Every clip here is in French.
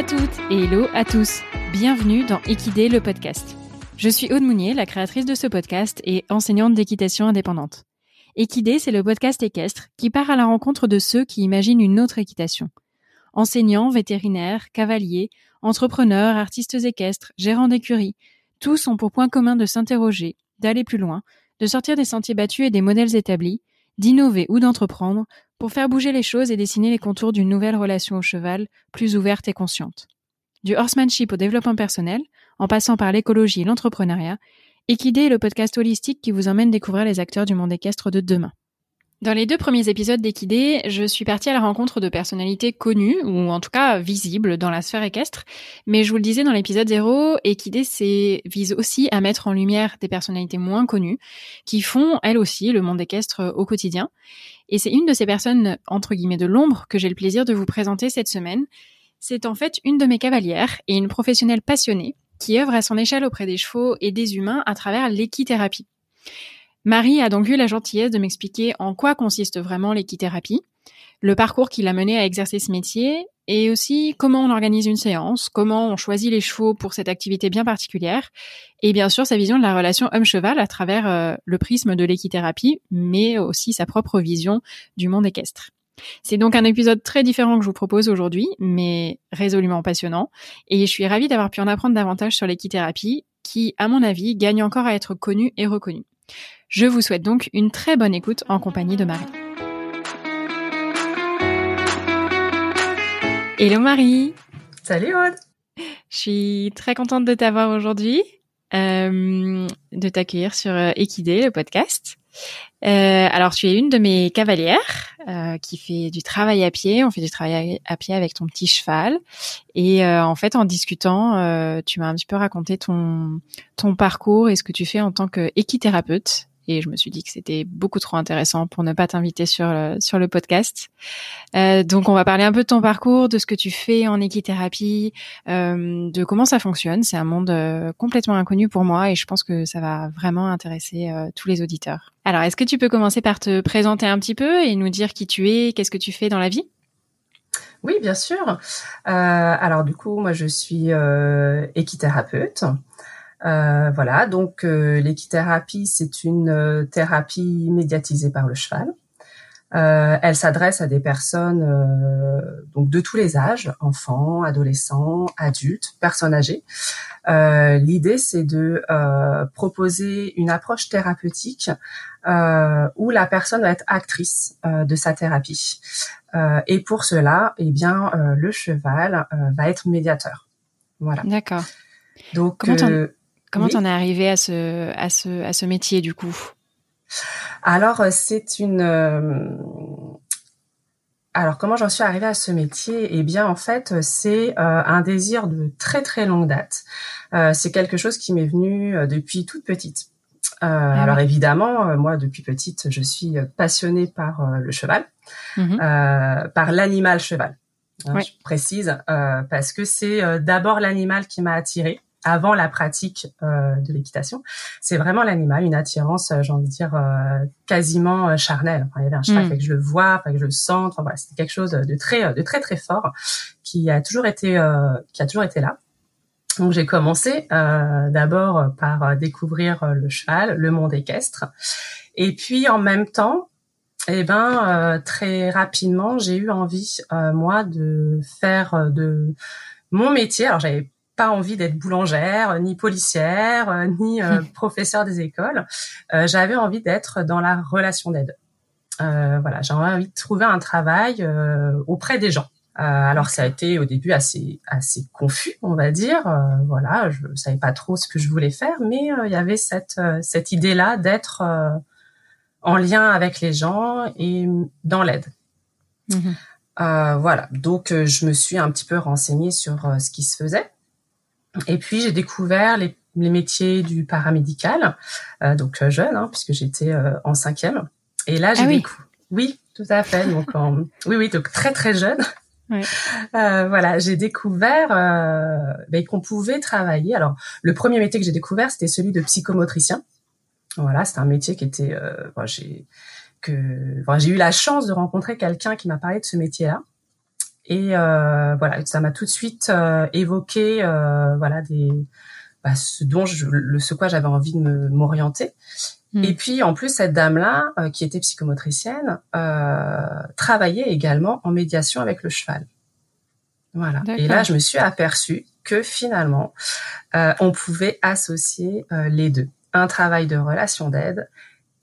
à toutes et hello à tous. Bienvenue dans Équidé le podcast. Je suis Aude Mounier, la créatrice de ce podcast et enseignante d'équitation indépendante. Équidé, c'est le podcast équestre qui part à la rencontre de ceux qui imaginent une autre équitation. Enseignants, vétérinaires, cavaliers, entrepreneurs, artistes équestres, gérants d'écuries, tous ont pour point commun de s'interroger, d'aller plus loin, de sortir des sentiers battus et des modèles établis, d'innover ou d'entreprendre pour faire bouger les choses et dessiner les contours d'une nouvelle relation au cheval, plus ouverte et consciente. Du horsemanship au développement personnel, en passant par l'écologie et l'entrepreneuriat, Equidé est le podcast holistique qui vous emmène découvrir les acteurs du monde équestre de demain. Dans les deux premiers épisodes d'Equidé, je suis partie à la rencontre de personnalités connues, ou en tout cas visibles dans la sphère équestre, mais je vous le disais dans l'épisode 0, Equidé vise aussi à mettre en lumière des personnalités moins connues, qui font, elles aussi, le monde équestre au quotidien. Et c'est une de ces personnes, entre guillemets, de l'ombre que j'ai le plaisir de vous présenter cette semaine. C'est en fait une de mes cavalières et une professionnelle passionnée qui œuvre à son échelle auprès des chevaux et des humains à travers l'équithérapie. Marie a donc eu la gentillesse de m'expliquer en quoi consiste vraiment l'équithérapie, le parcours qui l'a mené à exercer ce métier et aussi comment on organise une séance, comment on choisit les chevaux pour cette activité bien particulière et bien sûr sa vision de la relation homme-cheval à travers euh, le prisme de l'équithérapie mais aussi sa propre vision du monde équestre. C'est donc un épisode très différent que je vous propose aujourd'hui, mais résolument passionnant, et je suis ravie d'avoir pu en apprendre davantage sur l'équithérapie, qui, à mon avis, gagne encore à être connue et reconnue. Je vous souhaite donc une très bonne écoute en compagnie de Marie. Hello Marie Salut Aude Je suis très contente de t'avoir aujourd'hui, euh, de t'accueillir sur euh, Equidé, le podcast. Euh, alors, tu es une de mes cavalières euh, qui fait du travail à pied. On fait du travail à pied avec ton petit cheval. Et euh, en fait, en discutant, euh, tu m'as un petit peu raconté ton ton parcours et ce que tu fais en tant qu'équithérapeute et je me suis dit que c'était beaucoup trop intéressant pour ne pas t'inviter sur le, sur le podcast. Euh, donc on va parler un peu de ton parcours, de ce que tu fais en équithérapie, euh, de comment ça fonctionne. C'est un monde euh, complètement inconnu pour moi et je pense que ça va vraiment intéresser euh, tous les auditeurs. Alors est-ce que tu peux commencer par te présenter un petit peu et nous dire qui tu es, qu'est-ce que tu fais dans la vie? Oui, bien sûr. Euh, alors du coup, moi je suis euh, équithérapeute. Euh, voilà, donc euh, l'équithérapie, c'est une euh, thérapie médiatisée par le cheval. elle s'adresse à des personnes donc de tous les âges, enfants, adolescents, adultes, personnes âgées. L'idée, c'est de proposer une approche thérapeutique où la personne va être actrice de sa thérapie. et pour cela, eh bien, le cheval va être médiateur. Voilà. D'accord. Donc, comment Comment t'en es arrivé à ce, à ce, à ce métier du coup? Alors euh, c'est une. Euh, alors comment j'en suis arrivée à ce métier? Eh bien en fait c'est euh, un désir de très très longue date. c'est quelque chose qui m'est venu depuis toute petite. Ah alors évidemment, moi depuis petite, je suis passionnée par le cheval, mmh par l'animal cheval. Hein, je précise parce que c'est d'abord l'animal qui m'a attirée avant la pratique euh, de l'équitation, c'est vraiment l'animal, une attirance, euh, j'ai envie de dire, euh, quasiment charnelle. Enfin, il y avait un cheval, mm. que je le vois, que je le sens. Enfin, voilà, c'était quelque chose de très, de très très fort qui a toujours été, qui a toujours été là. Donc j'ai commencé d'abord par découvrir le cheval, le monde équestre, et puis en même temps, eh ben très rapidement, j'ai eu envie moi de faire de mon métier. Alors j'avais pas envie d'être boulangère, ni policière, euh, ni euh, professeur des écoles. Euh, j'avais envie d'être dans la relation d'aide. voilà, j'avais envie de trouver un travail auprès des gens. alors ça a été au début assez assez confus, on va dire. voilà, je savais pas trop ce que je voulais faire, mais il y avait cette cette idée là d'être en lien avec les gens et dans l'aide. Mmh voilà, donc je me suis un petit peu renseignée sur ce qui se faisait. Et puis j'ai découvert les, les, métiers du paramédical, euh, donc euh, jeune, hein, puisque j'étais euh, en cinquième. Et là j'ai ah oui. oui, tout à fait. Donc en... oui, oui, donc très très jeune. Oui. Euh, voilà, j'ai découvert euh, ben, qu'on pouvait travailler. Alors, le premier métier que j'ai découvert, c'était celui de psychomotricien. Voilà, c'est un métier qui était, euh, j'ai que, j'ai eu la chance de rencontrer quelqu'un qui m'a parlé de ce métier-là. Et voilà, ça m'a tout de suite évoqué voilà des bah, ce dont je, le, ce quoi j'avais envie de m'orienter. Hmm. Et puis en plus cette dame-là, qui était psychomotricienne, travaillait également en médiation avec le cheval. Voilà. Et là, je me suis aperçue que finalement, euh, on pouvait associer euh, les deux. Un travail de relation d'aide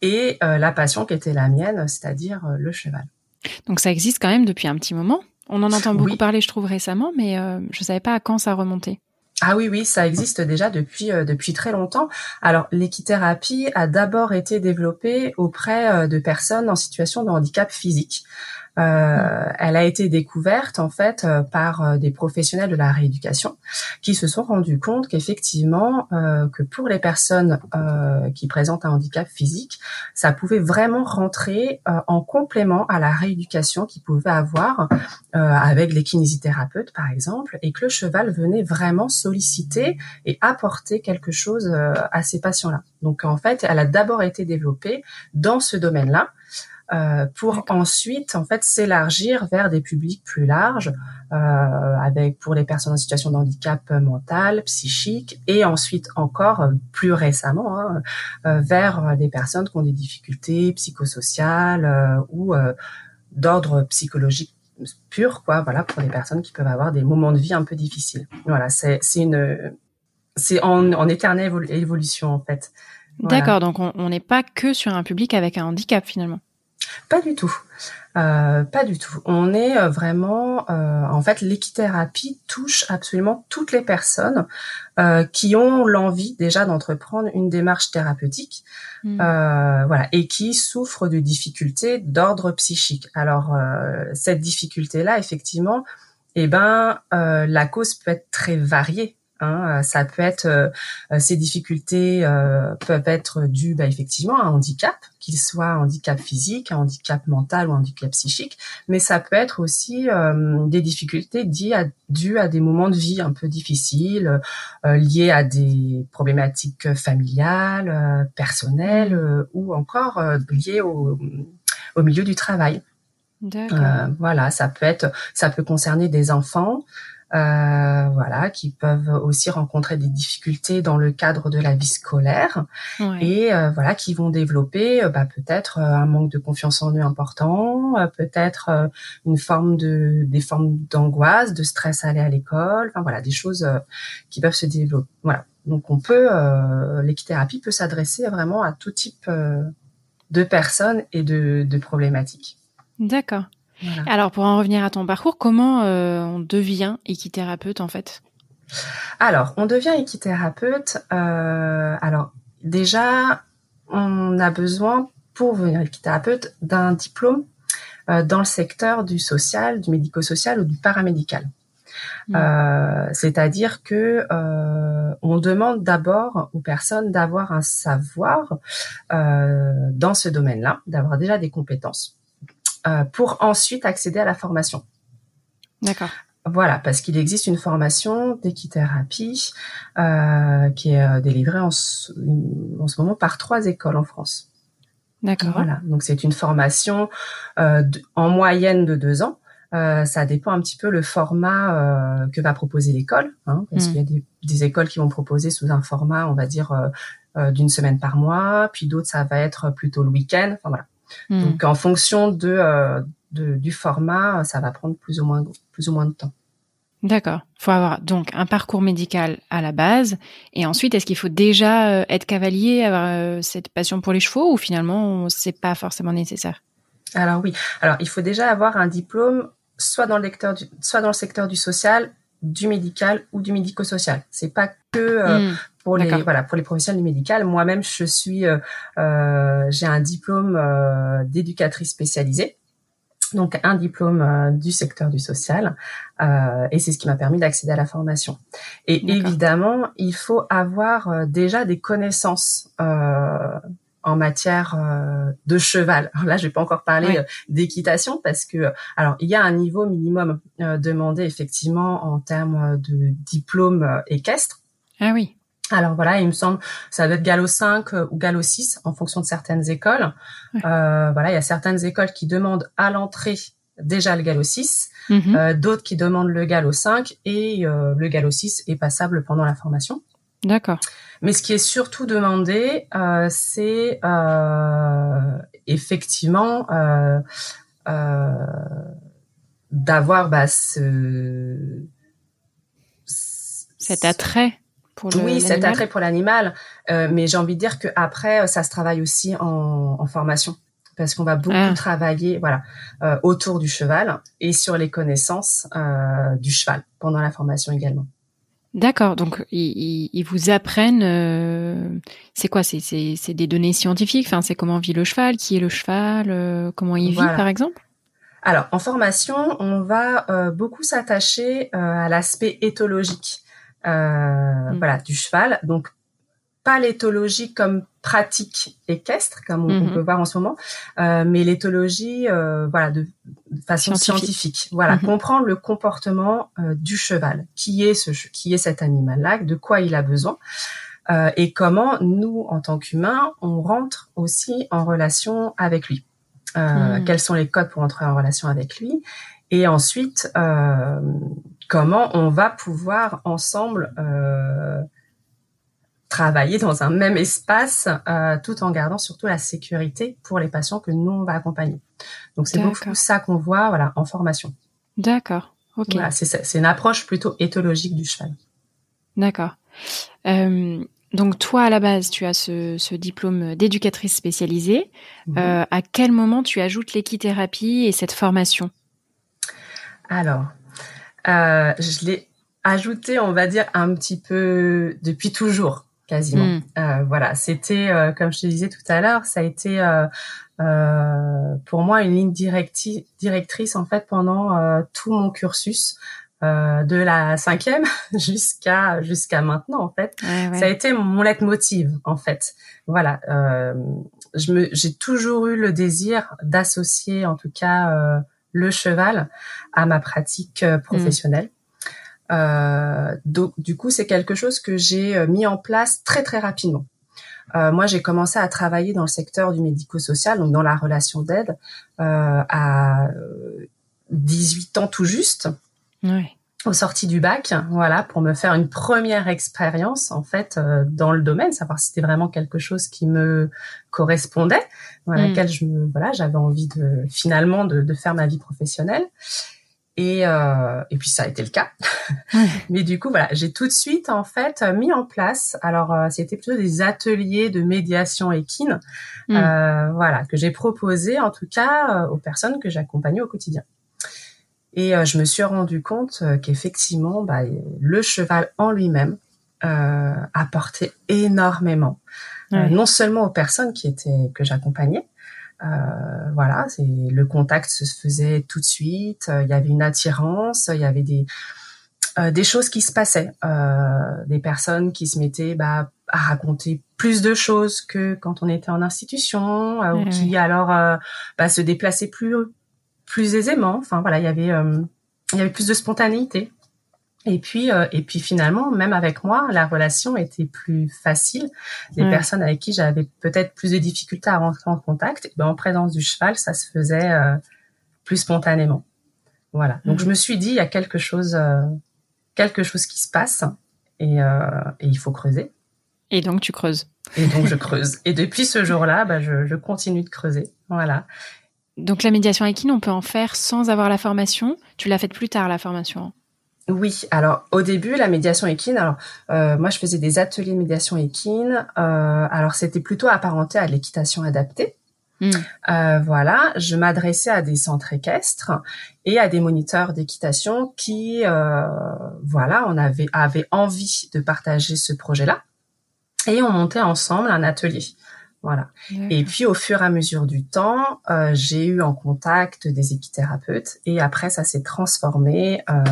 et euh, la passion qui était la mienne, c'est-à-dire le cheval. Donc ça existe quand même depuis un petit moment? On en entend beaucoup parler, je trouve, récemment, mais je ne savais pas à quand ça remontait. Ah oui, oui, ça existe déjà depuis depuis très longtemps. Alors l'équithérapie a d'abord été développée auprès de personnes en situation de handicap physique. Euh, elle a été découverte en fait euh, par euh, des professionnels de la rééducation qui se sont rendus compte qu'effectivement que pour les personnes qui présentent un handicap physique, ça pouvait vraiment rentrer en complément à la rééducation qu'ils pouvaient avoir avec les kinésithérapeutes par exemple, et que le cheval venait vraiment solliciter et apporter quelque chose à ces patients-là. Donc en fait, elle a d'abord été développée dans ce domaine-là. Euh, pour ensuite en fait s'élargir vers des publics plus larges euh, avec pour les personnes en situation de handicap mental, psychique et ensuite encore euh, plus récemment hein, vers des personnes qui ont des difficultés psychosociales ou d'ordre psychologique pur quoi voilà pour des personnes qui peuvent avoir des moments de vie un peu difficiles. Voilà c'est c'est une c'est en, en éternelle évolution en fait. D'accord, donc on n'est pas que sur un public avec un handicap finalement. Pas du tout. Euh, pas du tout. On est euh, vraiment, euh, en fait, l'équithérapie touche absolument toutes les personnes qui ont l'envie déjà d'entreprendre une démarche thérapeutique, mmh. voilà, et qui souffrent de difficultés d'ordre psychique. Alors cette difficulté-là, effectivement, eh ben, la cause peut être très variée. Hein, euh, ça peut être euh, euh, ces difficultés peuvent être dues bah, effectivement à un handicap, qu'il soit un handicap physique, un handicap mental ou un handicap psychique, mais ça peut être aussi des difficultés dues à, dues à des moments de vie un peu difficiles, liés à des problématiques familiales, personnelles ou encore liées au, au milieu du travail. voilà, ça peut être, ça peut concerner des enfants, euh, voilà, qui peuvent aussi rencontrer des difficultés dans le cadre de la vie scolaire et euh, voilà, qui vont développer euh, bah, peut-être un manque de confiance en eux important, peut-être une forme de des formes d'angoisse, de stress à aller à l'école, enfin voilà, des choses qui peuvent se développer. Voilà, donc on peut l'équithérapie peut s'adresser vraiment à tout type de personnes et de, de problématiques. D'accord. Alors, pour en revenir à ton parcours, comment euh, on devient équithérapeute en fait? Alors, on devient équithérapeute. Euh, alors, déjà, on a besoin pour devenir équithérapeute d'un diplôme euh, dans le secteur du social, du médico-social ou du paramédical. Mmh. C'est-à-dire que on demande d'abord aux personnes d'avoir un savoir dans ce domaine-là, d'avoir déjà des compétences. Euh, pour ensuite accéder à la formation. D'accord. Voilà, parce qu'il existe une formation d'équithérapie euh, qui est euh, délivrée en ce, moment par trois écoles en France. D'accord. Voilà, donc c'est une formation en moyenne de deux ans. ça dépend un petit peu le format que va proposer l'école, hein, parce hmm. qu'il y a des, écoles qui vont proposer sous un format, on va dire, d'une semaine par mois, puis d'autres ça va être plutôt le week-end. Enfin voilà, Hmm. Donc en fonction euh, de, du format, ça va prendre plus ou moins plus ou moins de temps. D'accord. Il faut avoir donc un parcours médical à la base, et ensuite est-ce qu'il faut déjà euh, être cavalier, avoir euh, cette passion pour les chevaux, ou finalement c'est pas forcément nécessaire? Alors oui. Alors il faut déjà avoir un diplôme, soit dans le soit dans le secteur du social, du médical ou du médico-social. C'est pas que hmm pour les voilà pour les professionnels du médical. Moi-même, je suis euh, euh, j'ai un diplôme euh, d'éducatrice spécialisée. Donc un diplôme du secteur du social et c'est ce qui m'a permis d'accéder à la formation. Et évidemment, il faut avoir déjà des connaissances en matière de cheval. Alors là, je vais pas encore parler d'équitation parce que alors il y a un niveau minimum demandé effectivement en termes de diplôme équestre. Ah oui. Alors voilà, il me semble, ça doit être Gallo 5 euh, ou Gallo 6 en fonction de certaines écoles. Euh, voilà, il y a certaines écoles qui demandent à l'entrée déjà le galop 6, Mhm. d'autres qui demandent le galop 5 et le galop 6 est passable pendant la formation. D'accord. Mais ce qui est surtout demandé, euh, c'est euh, effectivement euh, d'avoir bah, ce, cet attrait pour le oui cet attrait pour l'animal. mais j'ai envie de dire que après ça se travaille aussi en, en formation parce qu'on va beaucoup Ah. travailler voilà euh, autour du cheval et sur les connaissances euh, du cheval pendant la formation également. D'accord, donc ils, ils, vous apprennent, euh, c'est quoi C'est c'est des données scientifiques. Enfin, c'est comment vit le cheval, qui est le cheval, euh, comment il Voilà. vit, par exemple? Alors, en formation, on va euh, beaucoup s'attacher euh, à l'aspect éthologique, euh, Mm. voilà, du cheval. Donc, pas l'éthologie comme pratique équestre, comme on, on Mhm. peut voir en ce moment, euh, mais l'éthologie, euh, voilà, de, de façon Scientifique. scientifique. Voilà, Mhm. comprendre le comportement euh, du cheval, qui est ce, qui est cet animal-là, de quoi il a besoin? euh, et comment nous, en tant qu'humains, on rentre aussi en relation avec lui. Euh, Mm. Quels sont les codes pour entrer en relation avec lui? Et ensuite, euh, comment on va pouvoir ensemble euh, travailler dans un même espace, euh, tout en gardant surtout la sécurité pour les patients que nous on va accompagner. Donc c'est beaucoup ça qu'on voit, voilà, en formation. D'accord. Ok. Voilà, c'est une approche plutôt éthologique du cheval. D'accord. Euh, donc toi, à la base, tu as ce, ce diplôme d'éducatrice spécialisée. Mhm. Euh, à quel moment tu ajoutes l'équithérapie et cette formation? Alors, euh, je l'ai ajouté, on va dire, un petit peu depuis toujours, quasiment. Mm. Euh, voilà, c'était, euh, comme je te disais tout à l'heure, ça a été euh, euh, pour moi une ligne directi- directrice en fait pendant euh, tout mon cursus. euh, de la cinquième jusqu'à jusqu'à maintenant en fait Ouais, ouais. ça a été mon leitmotiv en fait. Voilà, euh, je me, j'ai toujours eu le désir d'associer en tout cas euh, le cheval à ma pratique euh, professionnelle. Euh, donc du coup, c'est quelque chose que j'ai euh, mis en place très très rapidement. Euh, moi, j'ai commencé à travailler dans le secteur du médico-social, donc dans la relation d'aide, euh, à euh, 18 ans tout juste Ouais. Aux sorties du bac, voilà, pour me faire une première expérience en fait euh, dans le domaine, savoir si c'était vraiment quelque chose qui me correspondait, dans Mm. laquelle je me, voilà, j'avais envie de finalement de, de faire ma vie professionnelle. Et, euh, et puis ça a été le cas. Mais du coup, voilà, j'ai tout de suite en fait mis en place. Alors, euh, c'était plutôt des ateliers de médiation équine, Mm. euh, voilà, que j'ai proposé en tout cas euh, aux personnes que j'accompagnais au quotidien. Et euh, je me suis rendu compte euh, qu'effectivement, bah, le cheval en lui-même euh, apportait énormément, Ouais. non seulement aux personnes qui étaient que j'accompagnais. euh, voilà, c'est le contact se faisait tout de suite. euh, Il y avait une attirance, il y avait des euh, des choses qui se passaient, euh, des personnes qui se mettaient bah, à raconter plus de choses que quand on était en institution, euh, ou qui alors bah, se déplaçaient plus plus aisément. Enfin voilà, il y avait euh, il y avait plus de spontanéité. Et puis euh, et puis finalement, même avec moi, la relation était plus facile. Ouais. personnes avec qui j'avais peut-être plus de difficultés à rentrer en contact, eh ben, en présence du cheval, ça se faisait euh, plus spontanément. Voilà. Donc Mhm. je me suis dit, il y a quelque chose, euh, quelque chose qui se passe et, et il faut creuser. Et donc tu creuses. Et donc je creuse. Et depuis ce jour-là, bah, je, je continue de creuser. Voilà. Donc la médiation équine, on peut en faire sans avoir la formation? Tu l'as faite plus tard la formation. Oui, alors au début, la médiation équine, alors euh, moi je faisais des ateliers de médiation équine, euh, alors c'était plutôt apparenté à l'équitation adaptée. Mm. Euh, voilà, je m'adressais à des centres équestres et à des moniteurs d'équitation qui, voilà, on avait avaient envie de partager ce projet-là et on montait ensemble un atelier. Voilà. Et puis au fur et à mesure du temps, euh, j'ai eu en contact des équithérapeutes et après ça s'est transformé euh,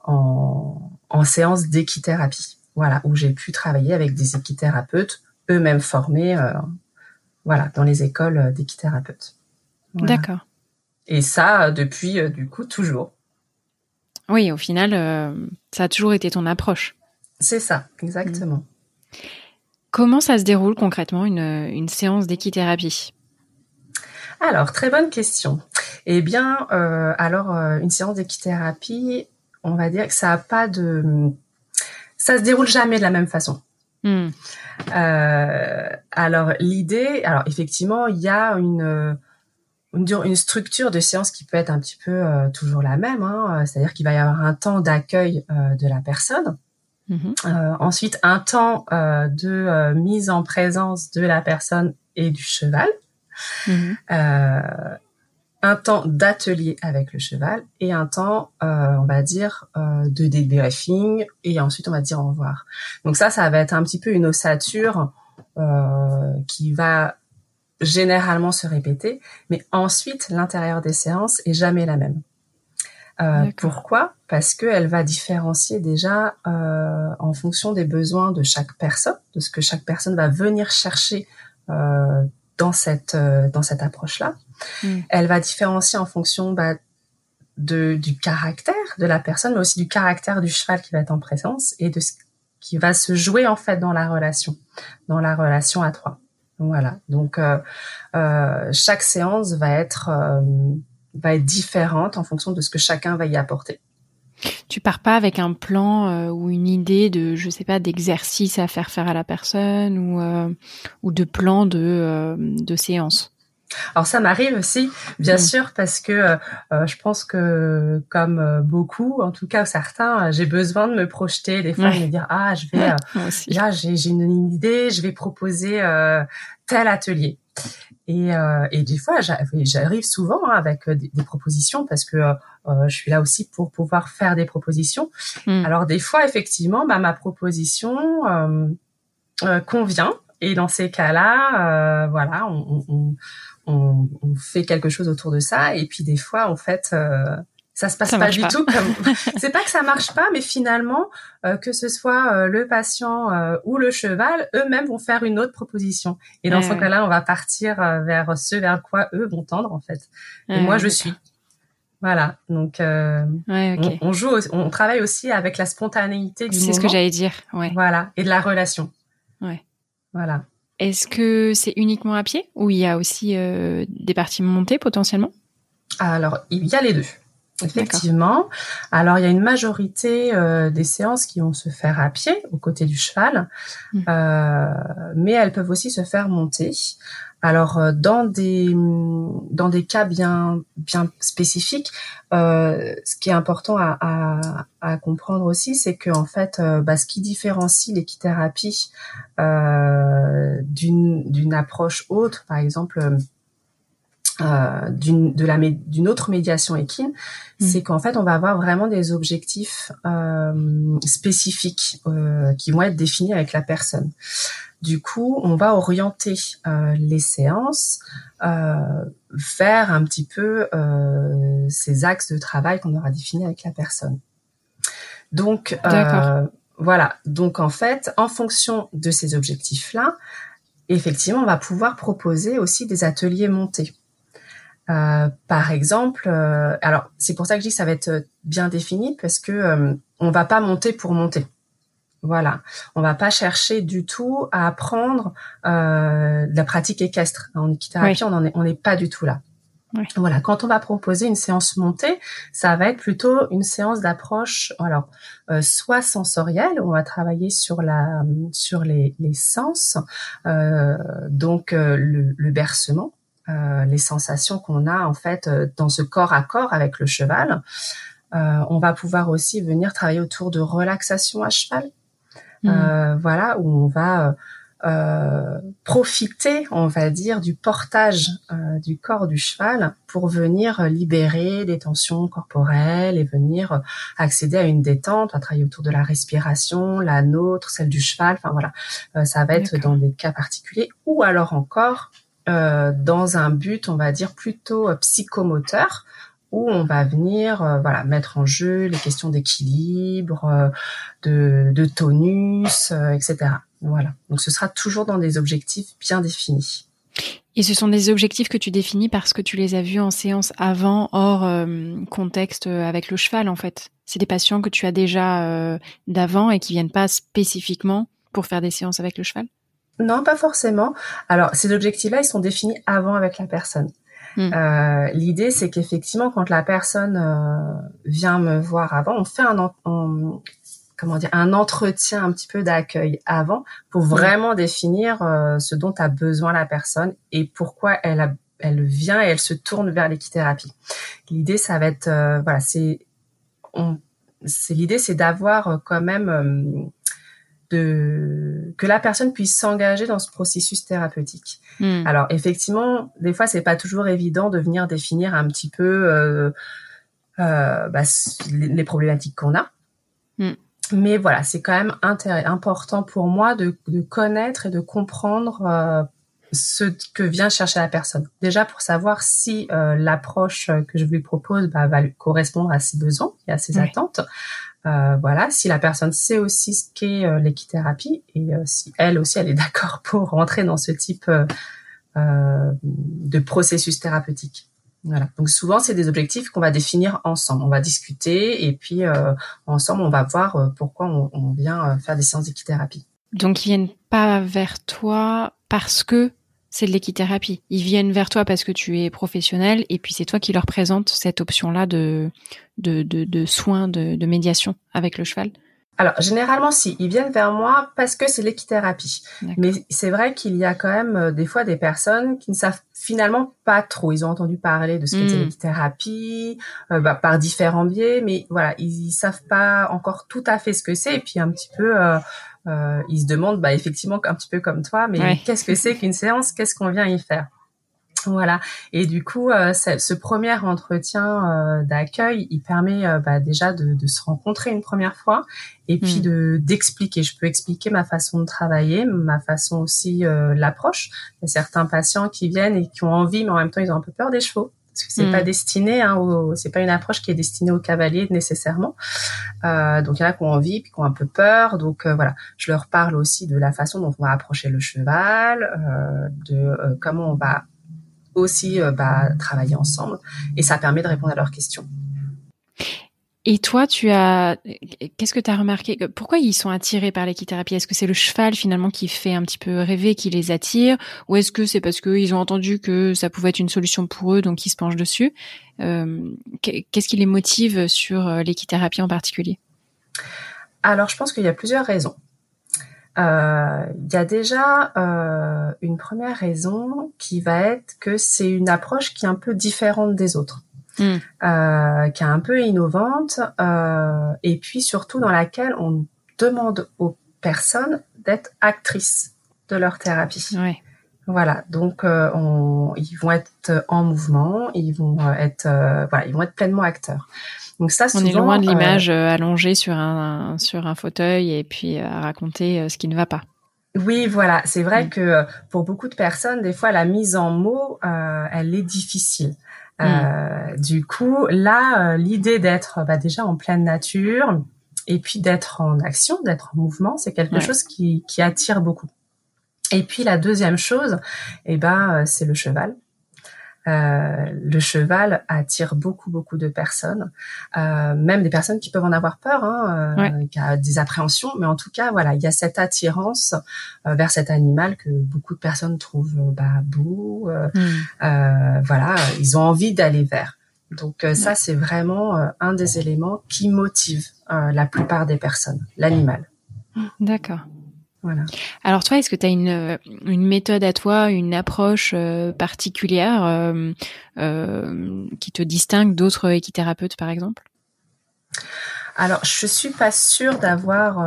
en, en séance d'équithérapie. Voilà, où j'ai pu travailler avec des équithérapeutes eux-mêmes formés, euh, voilà, dans les écoles d'équithérapeutes. Voilà. D'accord. Et ça depuis du coup toujours. Oui, au final, ça a toujours été ton approche. C'est ça, exactement. Comment ça se déroule concrètement une, une séance d'équithérapie? Alors, très bonne question. Eh bien, euh, alors une séance d'équithérapie, on va dire que ça a pas de, ça se déroule jamais de la même façon. Hmm. alors l'idée, alors effectivement, il y a une une, structure de séance qui peut être un petit peu toujours la même, hein, c'est-à-dire qu'il va y avoir un temps d'accueil de la personne. Euh, ensuite, un temps euh, de euh, mise en présence de la personne et du cheval. Mhm. un temps d'atelier avec le cheval et un temps, on va dire, de débriefing et ensuite on va dire au revoir. Donc ça, ça va être un petit peu une ossature qui va généralement se répéter, mais ensuite l'intérieur des séances est jamais la même. Euh, pourquoi? Parce qu'elle va différencier déjà euh, en fonction des besoins de chaque personne, de ce que chaque personne va venir chercher euh, dans cette dans cette approche-là. Hmm. Elle va différencier en fonction bah, de du caractère de la personne, mais aussi du caractère du cheval qui va être en présence et de ce qui va se jouer en fait dans la relation, dans la relation à trois. Voilà. Donc chaque séance va être va être différente en fonction de ce que chacun va y apporter. Tu pars pas avec un plan euh, ou une idée de, je sais pas, d'exercice à faire faire à la personne ou euh, ou de plan de euh, de séance? Alors ça m'arrive aussi, bien mm. sûr, parce que je pense que comme beaucoup, en tout cas certains, j'ai besoin de me projeter des fois, de me dire ah je vais, là j'ai une idée, je vais proposer tel atelier. Et, euh, et des fois, j'arrive souvent hein, avec euh, des, propositions parce que euh, euh, je suis là aussi pour pouvoir faire des propositions. Hmm. Alors des fois, effectivement, bah, ma proposition euh, convient. Et dans ces cas-là, voilà, on, on, on, on, fait quelque chose autour de ça. Et puis des fois, en fait, ça se passe pas du tout comme c'est pas que ça marche pas mais finalement euh, que ce soit euh, le patient euh, ou le cheval eux-mêmes vont faire une autre proposition. Et dans ce cas-là on va partir vers ce vers quoi eux vont tendre en fait. Et moi je suis. Voilà. Donc on, joue on travaille aussi avec la spontanéité du c'est ce que j'allais dire ouais. Voilà. Et de la relation. Ouais. Voilà. Est-ce que c'est uniquement à pied ou il y a aussi des parties montées potentiellement? Alors il y a les deux Effectivement. Alors il y a une majorité euh, des séances qui vont se faire à pied aux côtés du cheval, mmh. euh, mais elles peuvent aussi se faire monter. Alors euh, dans des dans des cas bien bien spécifiques, ce qui est important à, à, comprendre aussi, c'est que en fait, bah, ce qui différencie l'équithérapie d'une d'une approche autre, par exemple euh, d'une de la d'une autre médiation équine, mm. c'est qu'en fait on va avoir vraiment des objectifs euh, spécifiques euh, qui vont être définis avec la personne. Du coup, on va orienter euh, les séances euh, vers un petit peu ces axes de travail qu'on aura définis avec la personne. Donc voilà. Donc en fait, en fonction de ces objectifs-là, effectivement, on va pouvoir proposer aussi des ateliers montés. Euh, par exemple, euh, alors c'est pour ça que je dis que ça va être bien défini parce que euh, on va pas monter pour monter. Voilà, on va pas chercher du tout à apprendre la pratique équestre. En équithérapie, on on n'est pas du tout là. Voilà, quand on va proposer une séance montée, ça va être plutôt une séance d'approche, alors soit sensorielle, on va travailler sur la sur les, les sens, donc le, le bercement, euh, les sensations qu'on a en fait euh, dans ce corps à corps avec le cheval. Euh, on va pouvoir aussi venir travailler autour de relaxation à cheval. Mmh. voilà, où on va profiter, on va dire, du portage du corps du cheval pour venir libérer des tensions corporelles et venir accéder à une détente. On va travailler autour de la respiration, la nôtre, celle du cheval. Enfin voilà, ça va être dans des cas particuliers ou alors encore euh, dans un but, on va dire plutôt euh, psychomoteur, où on va venir euh, voilà mettre en jeu les questions d'équilibre, de, de, tonus, etc. Voilà. Donc ce sera toujours dans des objectifs bien définis. Et ce sont des objectifs que tu définis parce que tu les as vus en séance avant, hors contexte avec le cheval en fait. C'est des patients que tu as déjà d'avant et qui viennent pas spécifiquement pour faire des séances avec le cheval? Non, pas forcément. Alors, ces objectifs-là, ils sont définis avant avec la personne. Hmm. Euh, l'idée, c'est qu'effectivement, quand la personne euh, vient me voir avant, on fait un, comment dire, un entretien un petit peu d'accueil avant pour vraiment définir euh, ce dont a besoin la personne et pourquoi elle a, elle vient et elle se tourne vers l'équithérapie. L'idée, ça va être, voilà, c'est, c'est l'idée, c'est d'avoir quand même de que la personne puisse s'engager dans ce processus thérapeutique. Hmm. Alors effectivement, des fois c'est pas toujours évident de venir définir un petit peu euh, euh, bah, les problématiques qu'on a. Hmm. Mais voilà, c'est quand même important pour moi de, de, connaître et de comprendre euh, ce que vient chercher la personne. Déjà pour savoir si euh, l'approche que je lui propose bah, va correspondre à ses besoins et à ses attentes. Euh, voilà, si la personne sait aussi ce qu'est euh, l'équithérapie et euh, si elle aussi elle est d'accord pour rentrer dans ce type de processus thérapeutique. Voilà. Donc souvent c'est des objectifs qu'on va définir ensemble. On va discuter et puis ensemble on va voir pourquoi on, on vient faire des séances d'équithérapie. Donc ils viennent pas vers toi parce que c'est de l'équithérapie. Ils viennent vers toi parce que tu es professionnel et puis c'est toi qui leur présente cette option-là de, de, de, de soins, de, de médiation avec le cheval. Alors généralement si ils viennent vers moi parce que c'est l'équithérapie. Mais c'est vrai qu'il y a quand même euh, des fois des personnes qui ne savent finalement pas trop. Ils ont entendu parler de ce qu'était hmm. l'équithérapie euh, bah, par différents biais, mais voilà ils, ils, savent pas encore tout à fait ce que c'est et puis un petit peu euh, euh, ils se demandent bah, effectivement un petit peu comme toi, mais qu'est-ce que c'est qu'une séance? Qu'est-ce qu'on vient y faire? Voilà. Et du coup, euh, ce premier entretien euh, d'accueil, il permet euh, bah, déjà de, de, se rencontrer une première fois et puis hmm. de d'expliquer. Je peux expliquer ma façon de travailler, ma façon aussi euh, l'approche. Il y a certains patients qui viennent et qui ont envie, mais en même temps, ils ont un peu peur des chevaux parce que c'est pas mm. destiné, hein, c'est pas une approche qui est destinée aux cavaliers nécessairement. Euh, donc il y en a qui ont envie, puis qui ont un peu peur. Donc euh, voilà, je leur parle aussi de la façon dont on va approcher le cheval, euh, de euh, comment on va aussi euh, bah, travailler ensemble, et ça permet de répondre à leurs questions. Et toi, tu as, qu'est-ce que tu as remarqué? Pourquoi ils sont attirés par l'équithérapie? Est-ce que c'est le cheval finalement qui fait un petit peu rêver, qui les attire, ou est-ce que c'est parce qu'ils ont entendu que ça pouvait être une solution pour eux, donc ils se penchent dessus? Euh, Qu'est-ce qui les motive sur euh, l'équithérapie en particulier? Alors, je pense qu'il y a plusieurs raisons. Euh, il y a déjà euh, une première raison qui va être que c'est une approche qui est un peu différente des autres. Hmm. Euh, qui est un peu innovante euh, et puis surtout dans laquelle on demande aux personnes d'être actrices de leur thérapie. Voilà, donc euh, on, ils vont être en mouvement, ils vont être, voilà, ils vont être pleinement acteurs. Donc ça, souvent, on est loin de l'image allongée sur un, sur un fauteuil et puis à raconter ce qui ne va pas. Oui, voilà, c'est vrai hmm. que pour beaucoup de personnes, des fois, la mise en mots, elle est difficile. Euh, du coup, là, euh, l'idée d'être bah, déjà en pleine nature et puis d'être en action, d'être en mouvement, c'est quelque chose qui, qui attire beaucoup. Et puis la deuxième chose, eh ben, euh, c'est le cheval. Euh, le cheval attire beaucoup beaucoup de personnes, euh, même des personnes qui peuvent en avoir peur, hein, euh, qui a des appréhensions, mais en tout cas voilà, il y a cette attirance euh, vers cet animal que beaucoup de personnes trouvent bah, beau, mm. voilà, ils ont envie d'aller vers. Donc ça c'est vraiment un des éléments qui motive la plupart des personnes, l'animal. D'accord. Voilà. Alors toi, est-ce que tu as une, euh, une méthode à toi, une approche euh, particulière euh, euh, qui te distingue d'autres équithérapeutes, par exemple? Alors, je suis pas sûre d'avoir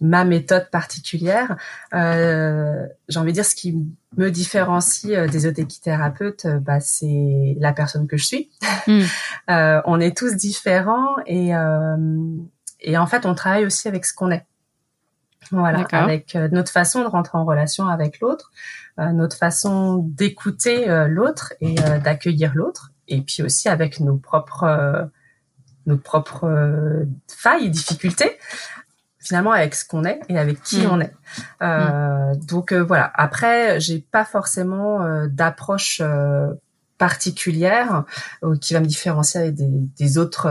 ma méthode particulière. J'ai envie de dire ce qui me différencie des autres équithérapeutes, bah, c'est la personne que je suis. Hmm. on est tous différents et, et en fait, on travaille aussi avec ce qu'on est. Voilà, avec euh, notre façon de rentrer en relation avec l'autre, euh, notre façon d'écouter euh, l'autre et d'accueillir l'autre, et puis aussi avec nos propres nos propres failles et difficultés finalement avec ce qu'on est et avec qui mm. on est. Euh, mm. Donc voilà. Après, j'ai pas forcément d'approche particulière qui va me différencier des, autres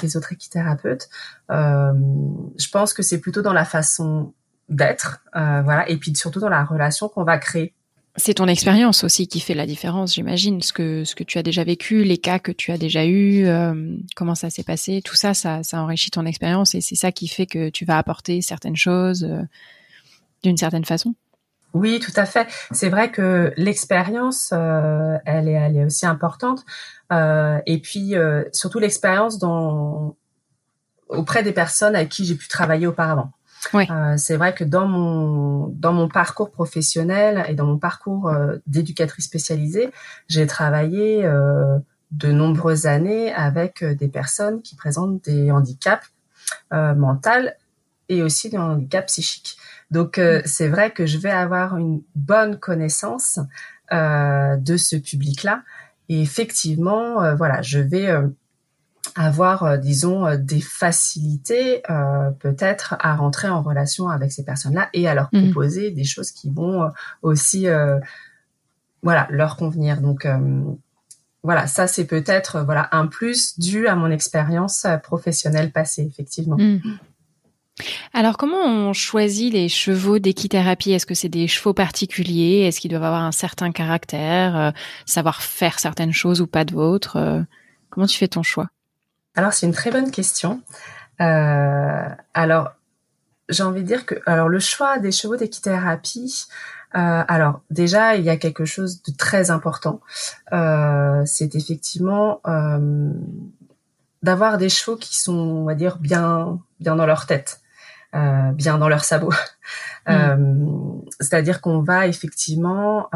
des autres équithérapeutes. je pense que c'est plutôt dans la façon d'être, euh, voilà, et puis surtout dans la relation qu'on va créer c'est ton expérience aussi qui fait la différence, j'imagine. Ce que ce que tu as déjà vécu, les cas que tu as déjà eu, euh, comment ça s'est passé, tout ça, ça, ça enrichit ton expérience et c'est ça qui fait que tu vas apporter certaines choses euh, d'une certaine façon. Oui, tout à fait. C'est vrai que l'expérience, euh, elle, est, elle est aussi importante. et puis surtout l'expérience dans auprès des personnes avec qui j'ai pu travailler auparavant. Euh, c'est vrai que dans mon dans mon parcours professionnel et dans mon parcours euh, d'éducatrice spécialisée, j'ai travaillé euh, de nombreuses années avec des personnes qui présentent des handicaps mentaux et aussi des handicaps psychiques. Donc mm. c'est vrai que je vais avoir une bonne connaissance de ce public-là et effectivement, voilà, je vais avoir, euh, disons, euh, des facilités euh, peut-être à rentrer en relation avec ces personnes-là et à leur mmh. proposer des choses qui vont aussi, voilà, leur convenir. Donc voilà, ça c'est peut-être voilà un plus dû à mon expérience professionnelle passée, effectivement. Mmh. Alors, comment on choisit les chevaux d'équithérapie? Est-ce que c'est des chevaux particuliers? Est-ce qu'ils doivent avoir un certain caractère, savoir faire certaines choses ou pas d'autres Comment tu fais ton choix? Alors c'est une très bonne question. Euh, alors j'ai envie de dire que alors le choix des chevaux d'équithérapie, euh, alors déjà il y a quelque chose de très important. Euh, c'est effectivement d'avoir des chevaux qui sont on va dire bien dans leur tête. Bien dans leur sabot. Mmh. C'est-à-dire qu'on va effectivement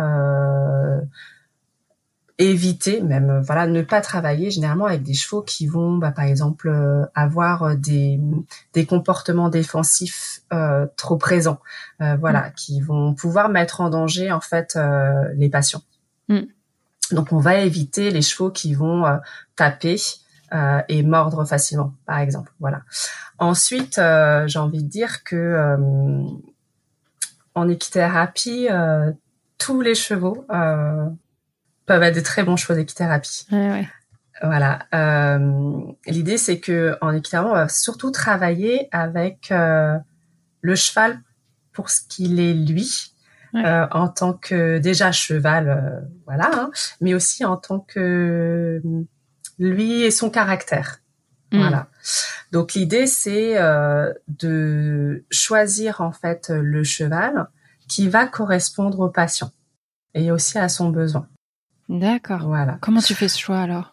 éviter même euh, voilà ne pas travailler généralement avec des chevaux qui vont bah, par exemple euh, avoir euh, des, des comportements défensifs trop présents voilà mm. qui vont pouvoir mettre en danger en fait les patients mm. donc on va éviter les chevaux qui vont taper et mordre facilement par exemple voilà ensuite j'ai envie de dire que en équithérapie tous les chevaux peuvent être de très bons choix d'équithérapie. Voilà. Euh, L'idée, c'est que en équithérapie, on va surtout travailler avec euh, le cheval pour ce qu'il est lui, euh, en tant que déjà cheval, euh, voilà, hein, mais aussi en tant que lui et son caractère. Mm. Voilà. Donc l'idée, c'est euh, de choisir en fait le cheval qui va correspondre au patient et aussi à son besoin. D'accord. Voilà. Comment tu fais ce choix alors?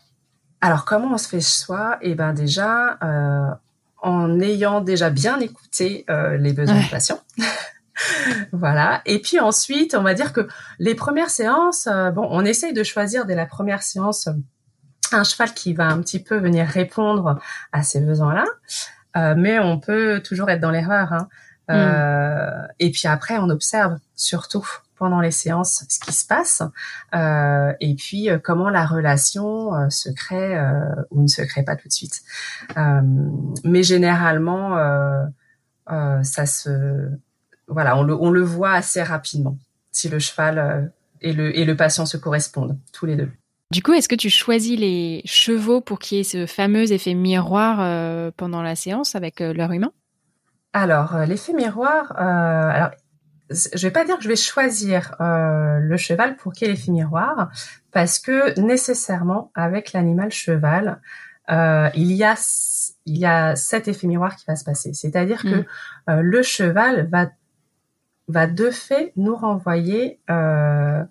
Alors comment on se fait ce choix? Eh ben déjà euh, en ayant déjà bien écouté euh, les besoins du patient. voilà. Et puis ensuite, on va dire que les premières séances, bon, on essaye de choisir dès la première séance un cheval qui va un petit peu venir répondre à ces besoins-là, mais on peut toujours être dans l'erreur. Hein. Mm. Et puis après, on observe surtout pendant les séances ce qui se passe euh, et puis euh, comment la relation euh, se crée euh, ou ne se crée pas tout de suite. mais généralement, ça se voilà, on le, on le voit assez rapidement si le cheval et le, et le patient se correspondent tous les deux. Du coup, est-ce que tu choisis les chevaux pour qu'il y ait ce fameux effet miroir pendant la séance avec leur humain? Alors, l'effet miroir, alors je vais pas dire que je vais choisir euh, le cheval pour qu'il ait l'effet miroir, parce que nécessairement avec l'animal cheval, euh, il y a il y a cet effet miroir qui va se passer. C'est-à-dire que mm. euh, le cheval va va de fait nous renvoyer euh,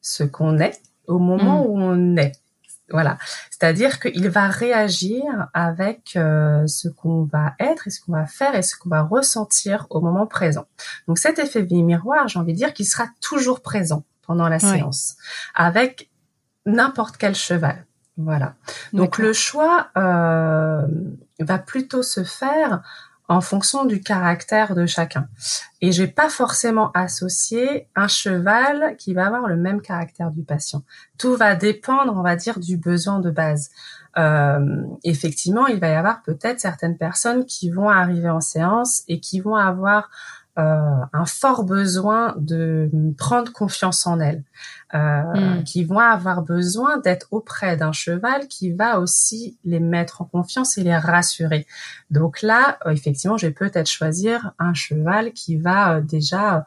ce qu'on est au moment mm. où on est. Voilà. C'est-à-dire qu'il va réagir avec euh, ce qu'on va être et ce qu'on va faire et ce qu'on va ressentir au moment présent. Donc cet effet miroir, j'ai envie de dire qu'il sera toujours présent pendant la séance avec n'importe quel cheval. Voilà. Donc le choix euh, va plutôt se faire en fonction du caractère de chacun. Et je vais pas forcément associer un cheval qui va avoir le même caractère du patient. Tout va dépendre, on va dire, du besoin de base. Euh, effectivement, il va y avoir peut-être certaines personnes qui vont arriver en séance et qui vont avoir un fort besoin de prendre confiance en elles, euh, hmm. qui vont avoir besoin d'être auprès d'un cheval qui va aussi les mettre en confiance et les rassurer. Donc là, effectivement, je vais peut-être choisir un cheval qui va déjà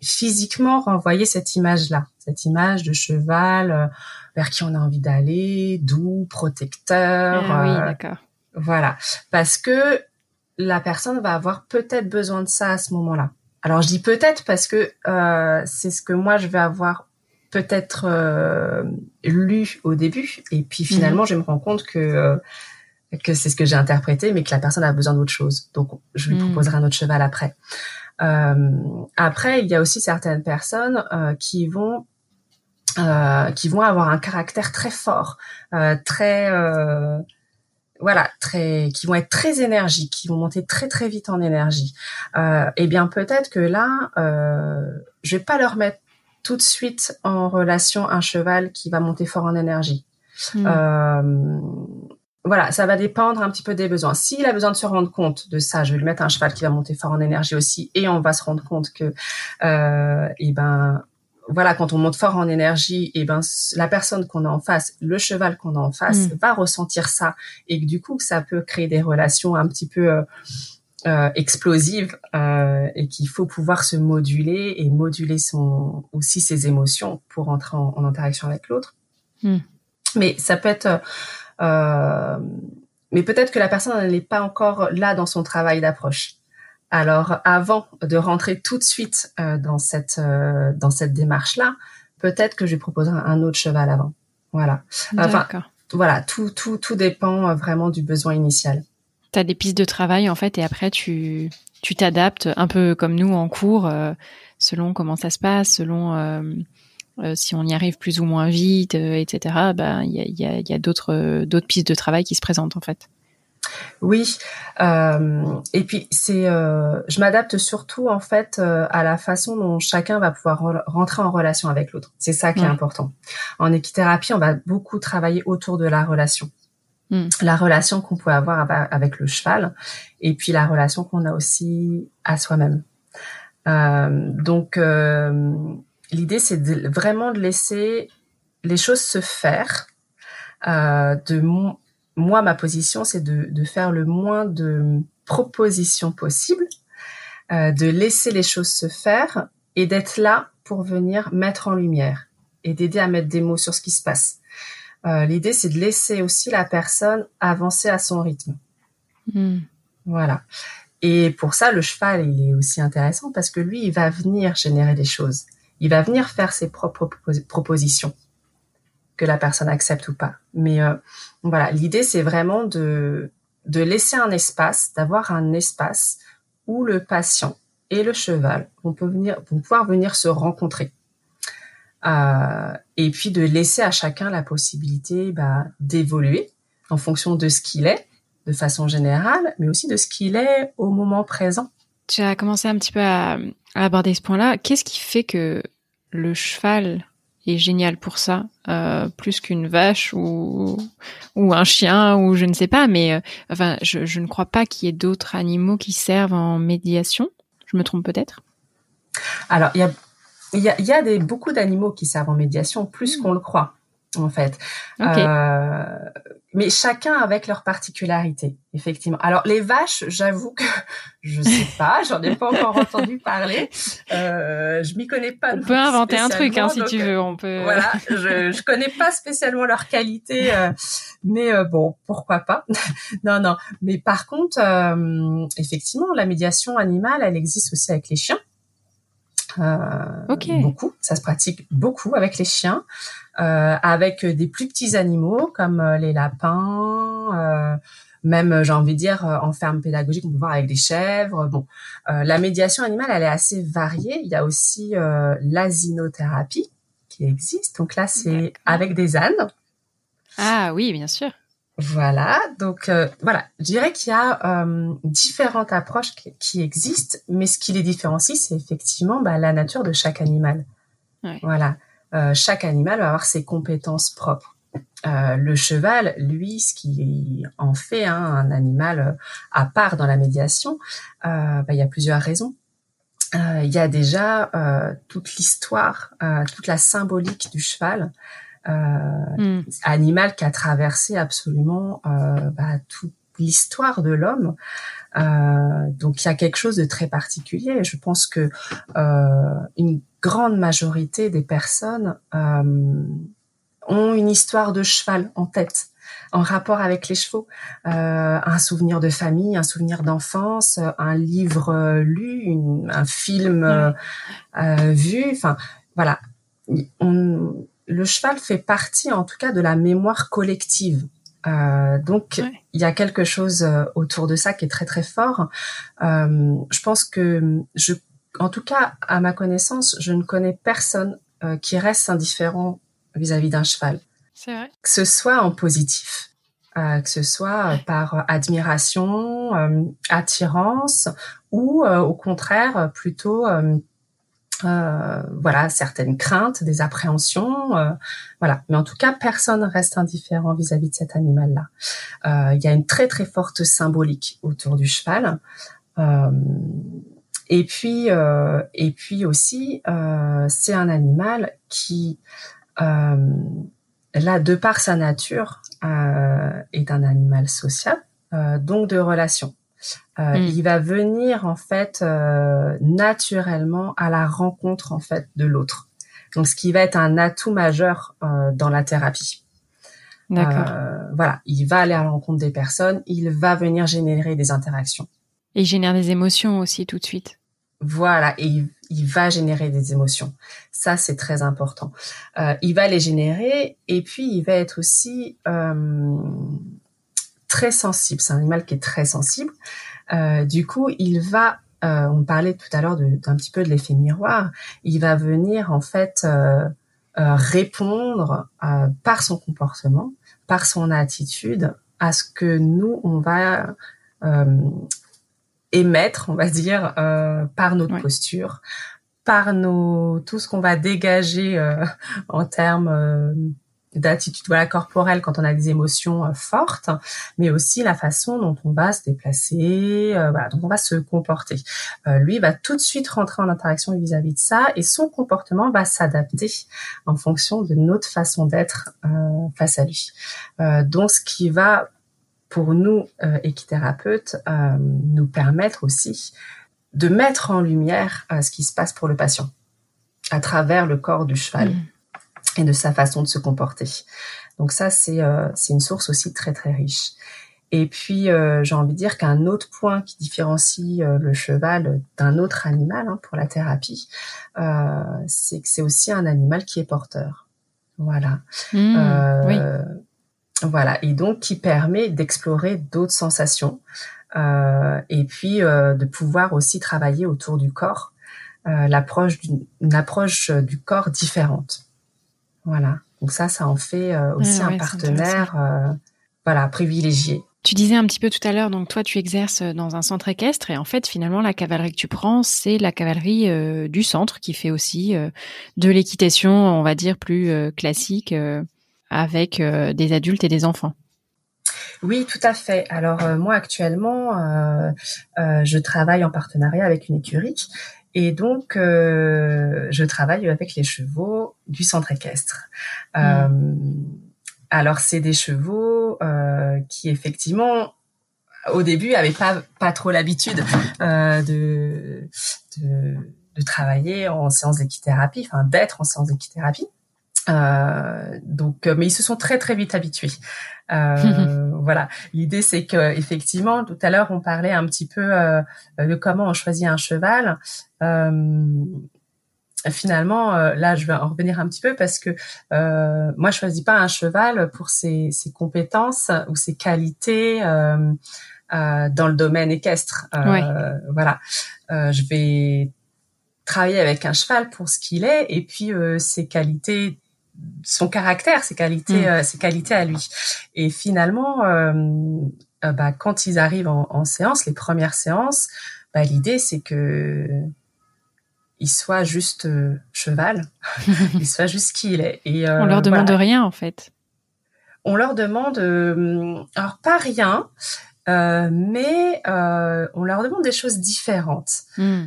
physiquement renvoyer cette image-là, cette image de cheval vers qui on a envie d'aller, doux, protecteur. Ah oui, d'accord. Voilà, parce que la personne va avoir peut-être besoin de ça à ce moment-là. Alors je dis peut-être parce que euh, c'est ce que moi je vais avoir peut-être euh, lu au début et puis mhm. finalement je me rends compte que euh, que c'est ce que j'ai interprété mais que la personne a besoin d'autre chose. Donc je lui mhm. proposerai un autre cheval après. après il y a aussi certaines personnes qui vont qui vont avoir un caractère très fort, très voilà, très, qui vont être très énergiques, qui vont monter très très vite en énergie. Euh, eh bien, peut-être que là, euh, je vais pas leur mettre tout de suite en relation un cheval qui va monter fort en énergie. Hmm. Euh, voilà, ça va dépendre un petit peu des besoins. S'il a besoin de se rendre compte de ça, je vais lui mettre un cheval qui va monter fort en énergie aussi, et on va se rendre compte que, euh, eh ben, voilà, quand on monte fort en énergie, et eh ben la personne qu'on a en face, le cheval qu'on a en face, mm. va ressentir ça, et que du coup ça peut créer des relations un petit peu euh, euh explosives, euh, et qu'il faut pouvoir se moduler et moduler son aussi ses émotions pour entrer en, interaction avec l'autre. Mm. Mais ça peut être euh, mais peut-être que la personne n'est pas encore là dans son travail d'approche. Alors, avant de rentrer tout de suite euh, dans cette euh, dans cette démarche-là, peut-être que je lui proposerai un autre cheval avant. Voilà. Enfin, voilà, tout tout tout dépend euh, vraiment du besoin initial. Tu as des pistes de travail en fait, et après tu tu t'adaptes un peu comme nous en cours, selon comment ça se passe, selon si on y arrive plus ou moins vite, etc. Ben il y a il y a, y a d'autres d'autres pistes de travail qui se présentent en fait. Oui, euh, et puis c'est, euh, je m'adapte surtout en fait euh, à la façon dont chacun va pouvoir rentrer en relation avec l'autre. C'est ça qui est important. En équithérapie, on va beaucoup travailler autour de la relation, hmm. la relation qu'on peut avoir avec le cheval, et puis la relation qu'on a aussi à soi-même. donc l'idée c'est vraiment de laisser les choses se faire, de moi, ma position, c'est de, de, faire le moins de propositions possibles, euh, de laisser les choses se faire et d'être là pour venir mettre en lumière et d'aider à mettre des mots sur ce qui se passe. Euh, L'idée, c'est de laisser aussi la personne avancer à son rythme. Hmm. Voilà. Et pour ça, le cheval, il est aussi intéressant parce que lui, il va venir générer des choses. Il va venir faire ses propres propositions que la personne accepte ou pas. Mais euh, voilà, l'idée c'est vraiment de de laisser un espace, d'avoir un espace où le patient et le cheval vont, pouvoir venir se rencontrer. Euh, et puis de laisser à chacun la possibilité bah, d'évoluer en fonction de ce qu'il est, de façon générale, mais aussi de ce qu'il est au moment présent. Tu as commencé un petit peu à aborder ce point-là. Qu'est-ce qui fait que le cheval est génial pour ça, euh, plus qu'une vache ou ou un chien ou je ne sais pas. Mais euh, enfin, je, je ne crois pas qu'il y ait d'autres animaux qui servent en médiation. Je me trompe peut-être? Alors il y a il y a, y a des, beaucoup d'animaux qui servent en médiation, plus hmm. qu'on le croit en fait. Euh, mais chacun avec leur particularité, effectivement. Alors les vaches, j'avoue que je sais pas, j'en ai pas encore entendu parler. Euh, je m'y connais pas. On peut inventer un truc hein, si tu veux. On peut. Voilà, je je connais pas spécialement leur qualité, euh, mais euh, bon, pourquoi pas. non, non. Mais par contre, euh, effectivement, la médiation animale, elle existe aussi avec les chiens. Euh, Beaucoup, ça se pratique beaucoup avec les chiens, euh, avec des plus petits animaux comme euh, les lapins, euh, même j'ai envie de dire en ferme pédagogique, on peut voir avec des chèvres. Bon, la médiation animale, elle est assez variée. Il y a aussi l'asinothérapie qui existe. Donc là, c'est avec des ânes. Ah oui, bien sûr. Voilà, donc euh, voilà, je dirais qu'il y a euh, différentes approches qui, existent, mais ce qui les différencie, c'est effectivement bah, la nature de chaque animal. Voilà, euh, chaque animal va avoir ses compétences propres. le cheval, lui, ce qui en fait hein, un animal à part dans la médiation, bah, il y a plusieurs raisons. Il y a déjà toute l'histoire, toute la symbolique du cheval. Euh, hmm. animal qui a traversé absolument euh, bah, tout, l'histoire de l'homme. Euh, donc il y a quelque chose de très particulier. Je pense que euh, une grande majorité des personnes euh, ont une histoire de cheval en tête en rapport avec les chevaux, euh, un souvenir de famille, un souvenir d'enfance, un livre euh, lu, une, un film euh, euh, vu. Enfin, voilà. On, le cheval fait partie, en tout cas, de la mémoire collective. Euh, donc, il y a quelque chose euh, autour de ça qui est très très fort. Euh, je pense que, je, en tout cas, à ma connaissance, je ne connais personne euh, qui reste indifférent vis-à-vis d'un cheval. C'est vrai. Que ce soit en positif, euh, que ce soit par admiration, attirance, ou au contraire plutôt euh, voilà certaines craintes, des appréhensions, euh, voilà. Mais en tout cas, personne reste indifférent vis-à-vis de cet animal-là. Euh, il y a une très très forte symbolique autour du cheval. Et puis et puis aussi, c'est un animal qui là, de par sa nature, est un animal social, donc de relation. Euh, hmm. Il va venir en fait euh, naturellement à la rencontre en fait de l'autre. Donc ce qui va être un atout majeur euh, dans la thérapie. D'accord. voilà, il va aller à la rencontre des personnes, il va venir générer des interactions. Et il génère des émotions aussi tout de suite. Voilà, et il, il va générer des émotions. Ça, c'est très important. Il va les générer et puis il va être aussi très sensible. C'est un animal qui est très sensible. Euh, du coup, il va, euh, on parlait tout à l'heure d'un petit peu de l'effet miroir, il va venir en fait euh, répondre par son comportement, par son attitude à ce que nous, on va émettre, on va dire, par notre posture, par nos tout ce qu'on va dégager en termes d'attitude voilà corporelle quand on a des émotions euh, fortes, mais aussi la façon dont on va se déplacer, euh, dont on va se comporter. Euh, lui va tout de suite rentrer en interaction vis-à-vis de ça et son comportement va s'adapter en fonction de notre façon d'être face à lui. donc ce qui va pour nous équithérapeutes nous permettre aussi de mettre en lumière ce qui se passe pour le patient à travers le corps du cheval. Mmh et de sa façon de se comporter. Donc ça, c'est euh, une source aussi très très riche. Et puis, euh, j'ai envie de dire qu'un autre point qui différencie euh, le cheval d'un autre animal hein, pour la thérapie, euh, c'est que c'est aussi un animal qui est porteur. Voilà. Mmh, oui. Voilà. Et donc, qui permet d'explorer d'autres sensations et puis de pouvoir aussi travailler autour du corps, l'approche d'une approche du corps différente. Voilà. Donc ça, ça en fait euh, aussi un partenaire, euh, voilà, privilégié. Tu disais un petit peu tout à l'heure, donc toi, tu exerces dans un centre équestre et en fait, finalement, la cavalerie que tu prends, c'est la cavalerie euh, du centre qui fait aussi de l'équitation, on va dire, plus classique avec des adultes et des enfants. Oui, tout à fait. Alors moi actuellement, je travaille en partenariat avec une écurie et donc, euh, je travaille avec les chevaux du centre équestre. Mmh. Euh, alors, c'est des chevaux euh, qui, effectivement, au début, n'avaient pas, pas trop l'habitude euh, de, de, de, travailler en séance d'équithérapie, enfin d'être en séance d'équithérapie. Euh, donc, mais ils se sont très très vite habitués. Euh, voilà. L'idée, c'est que effectivement, tout à l'heure, on parlait un petit peu euh, de comment on choisit un cheval. Euh, finalement, euh, là, je vais en revenir un petit peu parce que euh, moi, je choisis pas un cheval pour ses, ses compétences ou ses qualités euh, dans le domaine équestre. Voilà, je vais travailler avec un cheval pour ce qu'il est et puis ses qualités son caractère, ses qualités, mm. ses qualités à lui. Et finalement, bah, quand ils arrivent en, en séance, les premières séances, bah, l'idée c'est que il soit juste euh, cheval, il soit juste qui il est. Et, euh, on leur demande rien en fait. On leur demande, euh, alors pas rien, mais on leur demande des choses différentes. Hmm.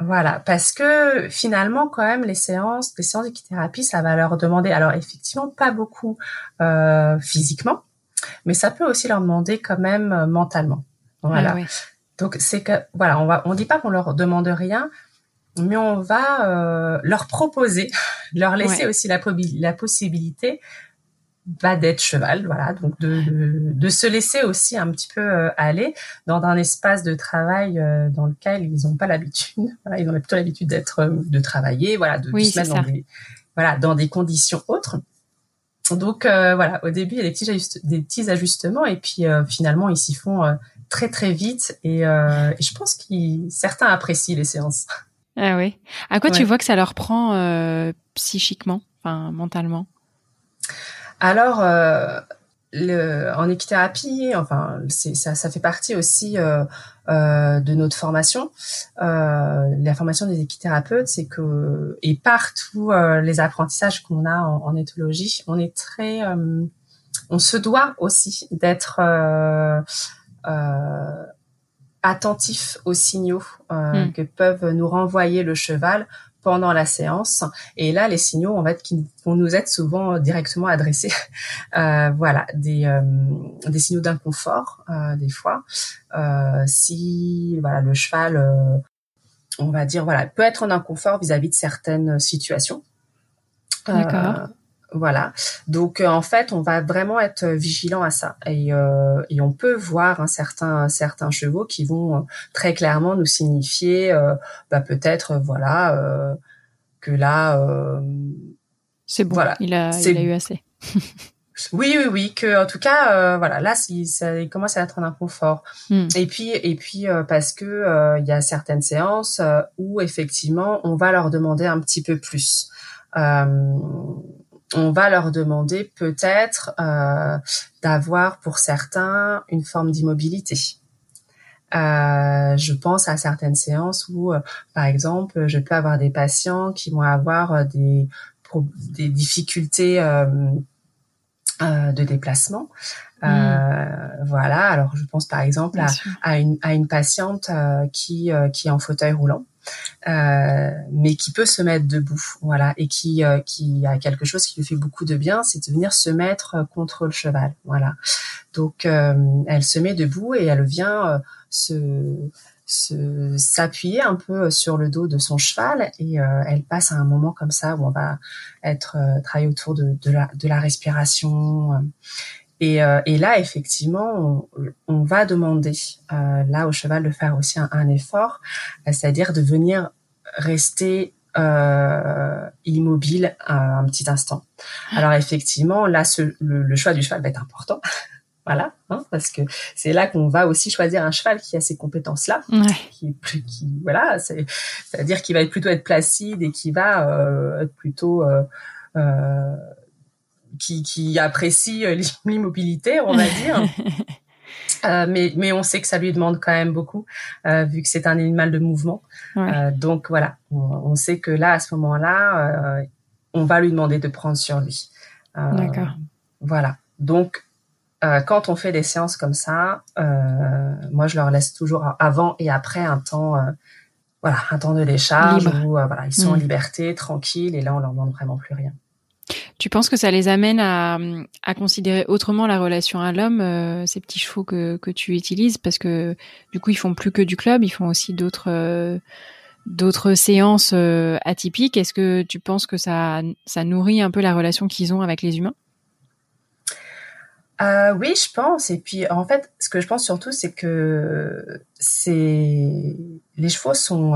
Voilà, parce que finalement, quand même, les séances, les séances d'équithérapie, ça va leur demander, alors effectivement, pas beaucoup physiquement, mais ça peut aussi leur demander quand même mentalement. Voilà. Ah Donc c'est que voilà, on va, on dit pas qu'on leur demande rien, mais on va leur proposer, leur laisser aussi la, la possibilité va d'être cheval, voilà, donc de, de, se laisser aussi un petit peu euh, aller dans un espace de travail euh, dans lequel ils n'ont pas l'habitude, voilà, ils ont plutôt l'habitude d'être, euh, de travailler, voilà, de, se mettre dans des, voilà, dans des conditions autres. Donc voilà, au début il y a des petits, des petits ajustements et puis finalement ils s'y font très très vite et, et je pense qu'ils certains apprécient les séances. Ah oui. À quoi tu vois que ça leur prend psychiquement, enfin mentalement? Alors, euh, le, en équithérapie, enfin, ça, ça fait partie aussi euh, euh, de notre formation. Euh, la formation des équithérapeutes, c'est que et partout euh, les apprentissages qu'on a en, en, éthologie, on est très, euh, on se doit aussi d'être attentif aux signaux hmm. que peuvent nous renvoyer le cheval pendant la séance. Et là, les signaux, en fait, qui vont nous être souvent directement adressés, euh, voilà, des, euh, des signaux d'inconfort, euh, des fois. Euh, si, voilà, le cheval, euh, on va dire, voilà, peut être en inconfort vis-à-vis de certaines situations. D'accord. Voilà. Donc en fait, on va vraiment être vigilant à ça et, euh, et on peut voir un certain certains chevaux qui vont très clairement nous signifier, euh, bah, peut-être voilà euh, que là. c'est bon. Voilà. Il a, il a eu assez. Oui, oui, oui, que en tout cas, voilà, là, si ça commence à être un inconfort. Hmm. Et puis, et puis parce que il y a certaines séances où effectivement, on va leur demander un petit peu plus. Euh, on va leur demander peut-être euh, d'avoir pour certains une forme d'immobilité. Euh, je pense à certaines séances où, euh, par exemple, je peux avoir des patients qui vont avoir des, des difficultés de déplacement. Hmm. Voilà. Alors, je pense par exemple à, une, à, une, patiente qui, qui est en fauteuil roulant euh, mais qui peut se mettre debout, voilà, et qui euh, qui a quelque chose qui lui fait beaucoup de bien, c'est de venir se mettre contre le cheval, voilà. Donc euh, elle se met debout et elle vient se s'appuyer un peu sur le dos de son cheval et elle passe à un moment comme ça où on va être travailler autour de, la, de la respiration et, euh, et, là, effectivement, on, on va demander euh, là au cheval de faire aussi un, un effort, c'est-à-dire de venir rester euh, immobile un, un, petit instant. Alors effectivement, là, ce, le, choix du cheval va être important. voilà, hein, parce que c'est là qu'on va aussi choisir un cheval qui a ces compétences-là, qui, qui, voilà, c'est-à-dire qu'il va être plutôt être placide et qui va euh, être plutôt euh, euh qui, qui apprécie euh, l'immobilité, on va dire. Euh, mais, mais on sait que ça lui demande quand même beaucoup, euh, vu que c'est un animal de mouvement. Euh, donc voilà, on, sait que là, à ce moment-là, on va lui demander de prendre sur lui. D'accord. Voilà. Donc, quand on fait des séances comme ça, moi, je leur laisse toujours avant et après un temps, voilà, un temps de décharge où voilà, ils sont en mm. liberté, tranquilles, et là, on leur demande vraiment plus rien. Tu penses que ça les amène à, à considérer autrement la relation à l'homme, euh, ces petits chevaux que, que tu utilises, parce que du coup ils font plus que du club, ils font aussi d'autres euh, séances euh, atypiques. Est-ce que tu penses que ça ça nourrit un peu la relation qu'ils ont avec les humains? Oui, je pense. Et puis, en fait, ce que je pense surtout, c'est que c'est les chevaux sont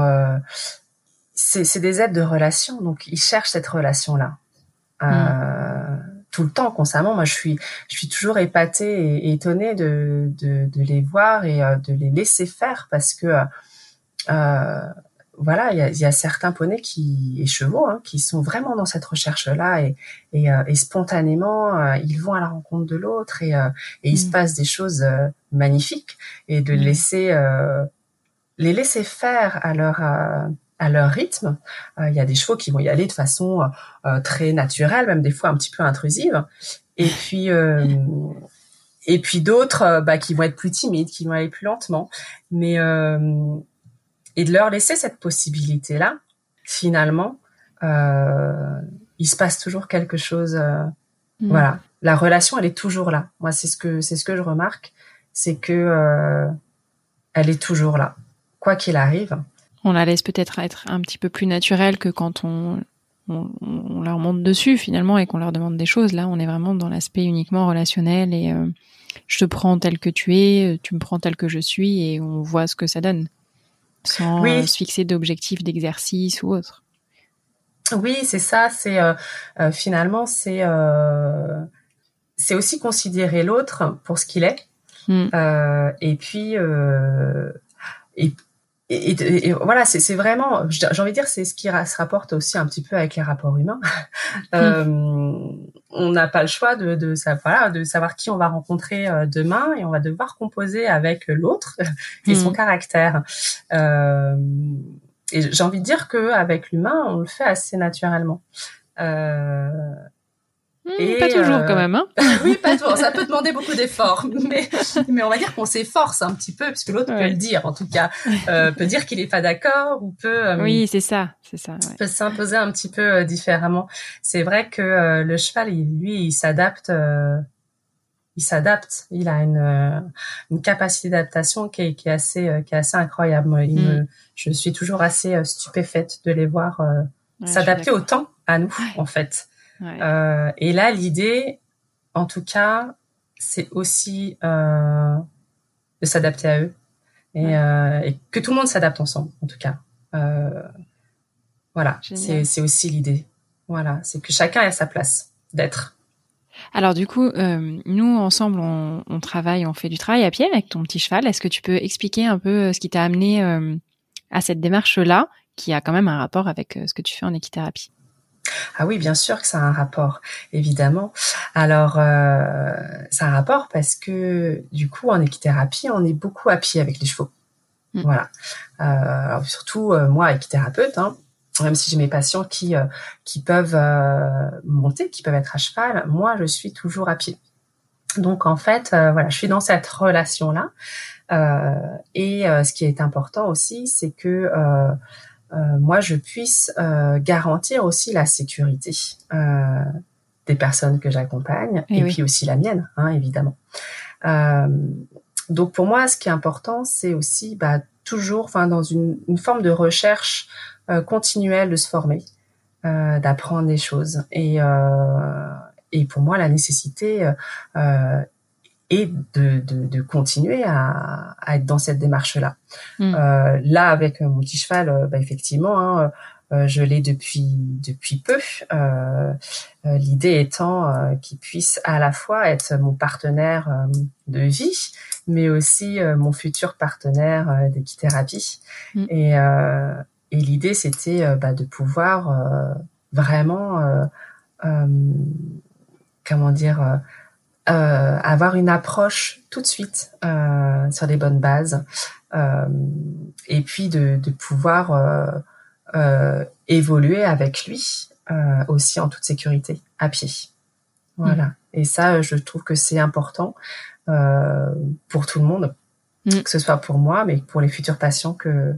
c'est des aides de relation, donc ils cherchent cette relation-là. Mm. Euh, tout le temps, constamment. Moi, je suis, je suis toujours épatée et, étonnée de, de, de, les voir et euh, de les laisser faire parce que euh, voilà, il y a, y a, certains poneys qui et chevaux hein, qui sont vraiment dans cette recherche-là et, et, euh, et spontanément euh, ils vont à la rencontre de l'autre et, et il se mm. passe des choses magnifiques et de mm. laisser les laisser faire à leur à leur rythme. Euh, il y a des chevaux qui vont y aller de façon euh, très naturelle, même des fois un petit peu intrusive. Et puis euh, et puis d'autres bah, qui vont être plus timides, qui vont aller plus lentement. Mais et de leur laisser cette possibilité là, finalement, il se passe toujours quelque chose. Mmh. Voilà. la relation, elle est toujours là. Moi, c'est ce que c'est ce que je remarque, c'est que euh, elle est toujours là, quoi qu'il arrive. On la laisse peut-être être un petit peu plus naturelle que quand on, on, leur monte dessus finalement et qu'on leur demande des choses. Là, on est vraiment dans l'aspect uniquement relationnel et euh, je te prends tel que tu es, tu me prends tel que je suis et on voit ce que ça donne sans se fixer d'objectifs d'exercice ou autre. Oui, c'est ça. C'est euh, finalement c'est c'est aussi considérer l'autre pour ce qu'il est. Hmm. Euh, et puis et, et, voilà, c'est vraiment, j'ai envie de dire, c'est ce qui se rapporte aussi un petit peu avec les rapports humains. Hmm. euh, on n'a pas le choix de, de, savoir, de savoir qui on va rencontrer euh, demain et on va devoir composer avec l'autre et son hmm. caractère. Euh, et j'ai envie de dire que avec l'humain, on le fait assez naturellement. Euh, et pas toujours quand même, hein Oui, pas toujours. Ça peut demander beaucoup d'efforts, mais mais on va dire qu'on s'efforce un petit peu, puisque l'autre peut le dire, en tout cas, euh, peut dire qu'il est pas d'accord ou peut. Euh, oui, c'est ça, c'est ça. Ouais. Peut s'imposer un petit peu euh, différemment. C'est vrai que euh, le cheval, il, lui, il s'adapte. il s'adapte. Il a une, une capacité d'adaptation qui est, qui est assez qui est assez incroyable. Mm. je suis toujours assez stupéfaite de les voir s'adapter autant à nous, en fait. Euh, et là, l'idée, en tout cas, c'est aussi euh, de s'adapter à eux et, euh, et, que tout le monde s'adapte ensemble, en tout cas. Voilà, c'est aussi l'idée. Voilà, c'est que chacun ait sa place d'être. Alors du coup, euh, nous ensemble, on, on, travaille, on fait du travail à pied avec ton petit cheval. Est-ce que tu peux expliquer un peu ce qui t'a amené euh, à cette démarche-là, qui a quand même un rapport avec ce que tu fais en équithérapie? Ah oui, bien sûr que ça a un rapport, évidemment. Alors, euh, ça a un rapport parce que du coup, en équithérapie, on est beaucoup à pied avec les chevaux. Mm. Voilà. Euh, surtout euh, moi, équithérapeute, hein, même si j'ai mes patients qui euh, qui peuvent euh, monter, qui peuvent être à cheval, moi, je suis toujours à pied. Donc en fait, voilà, je suis dans cette relation là. et ce qui est important aussi, c'est que euh, moi je puisse euh, garantir aussi la sécurité euh, des personnes que j'accompagne et, puis aussi la mienne, hein, évidemment. donc pour moi, ce qui est important, c'est aussi bah, toujours, enfin dans une, une, forme de recherche continuelle de se former, d'apprendre des choses et et pour moi, la nécessité euh, et de, de, de continuer à, à, être dans cette démarche-là. Mm. Euh, là, avec mon petit cheval, euh, bah, effectivement, hein, euh, je l'ai depuis depuis peu. Euh, euh L'idée étant qu'il puisse à la fois être mon partenaire de vie, mais aussi mon futur partenaire d'équithérapie. Mm. Et, et l'idée, c'était bah, de pouvoir vraiment, comment dire euh, avoir une approche tout de suite euh, sur les bonnes bases euh, et puis de, de pouvoir euh, euh, évoluer avec lui euh, aussi en toute sécurité à pied. Voilà. Mmh. Et ça, je trouve que c'est important pour tout le monde, mmh. que ce soit pour moi, mais pour les futurs patients que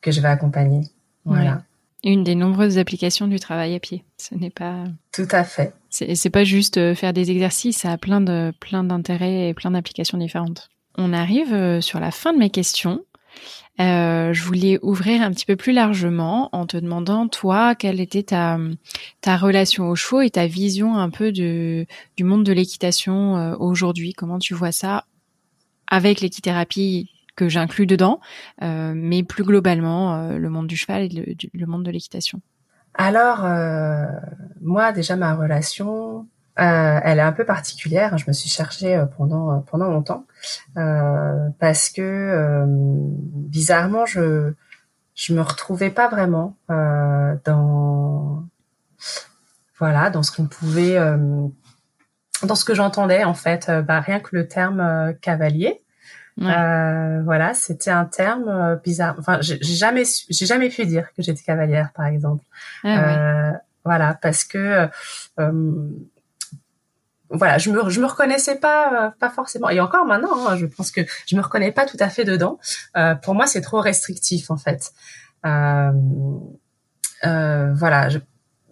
que je vais accompagner. Voilà. Une des nombreuses applications du travail à pied. Ce n'est pas. Tout à fait. C'est pas juste euh, faire des exercices, ça a plein de plein d'intérêts et plein d'applications différentes. On arrive euh, sur la fin de mes questions. Euh, je voulais ouvrir un petit peu plus largement en te demandant, toi, quelle était ta, ta relation aux chevaux et ta vision un peu de, du monde de l'équitation euh, aujourd'hui? Comment tu vois ça avec l'équithérapie que j'inclus dedans, euh, mais plus globalement euh, le monde du cheval et le, le monde de l'équitation. Alors euh, moi déjà ma relation, elle est un peu particulière. Je me suis cherchée pendant pendant longtemps parce que bizarrement je je me retrouvais pas vraiment dans voilà dans ce qu'on pouvait dans ce que j'entendais en fait bah, rien que le terme cavalier euh, voilà, c'était un terme euh, bizarre. Enfin, j'ai jamais, j'ai jamais pu dire que j'étais cavalière, par exemple. Ah, euh, Voilà, parce que euh, voilà, je me je me reconnaissais pas pas forcément. Et encore maintenant, hein, je pense que je me reconnais pas tout à fait dedans. pour moi, c'est trop restrictif en fait. voilà, je,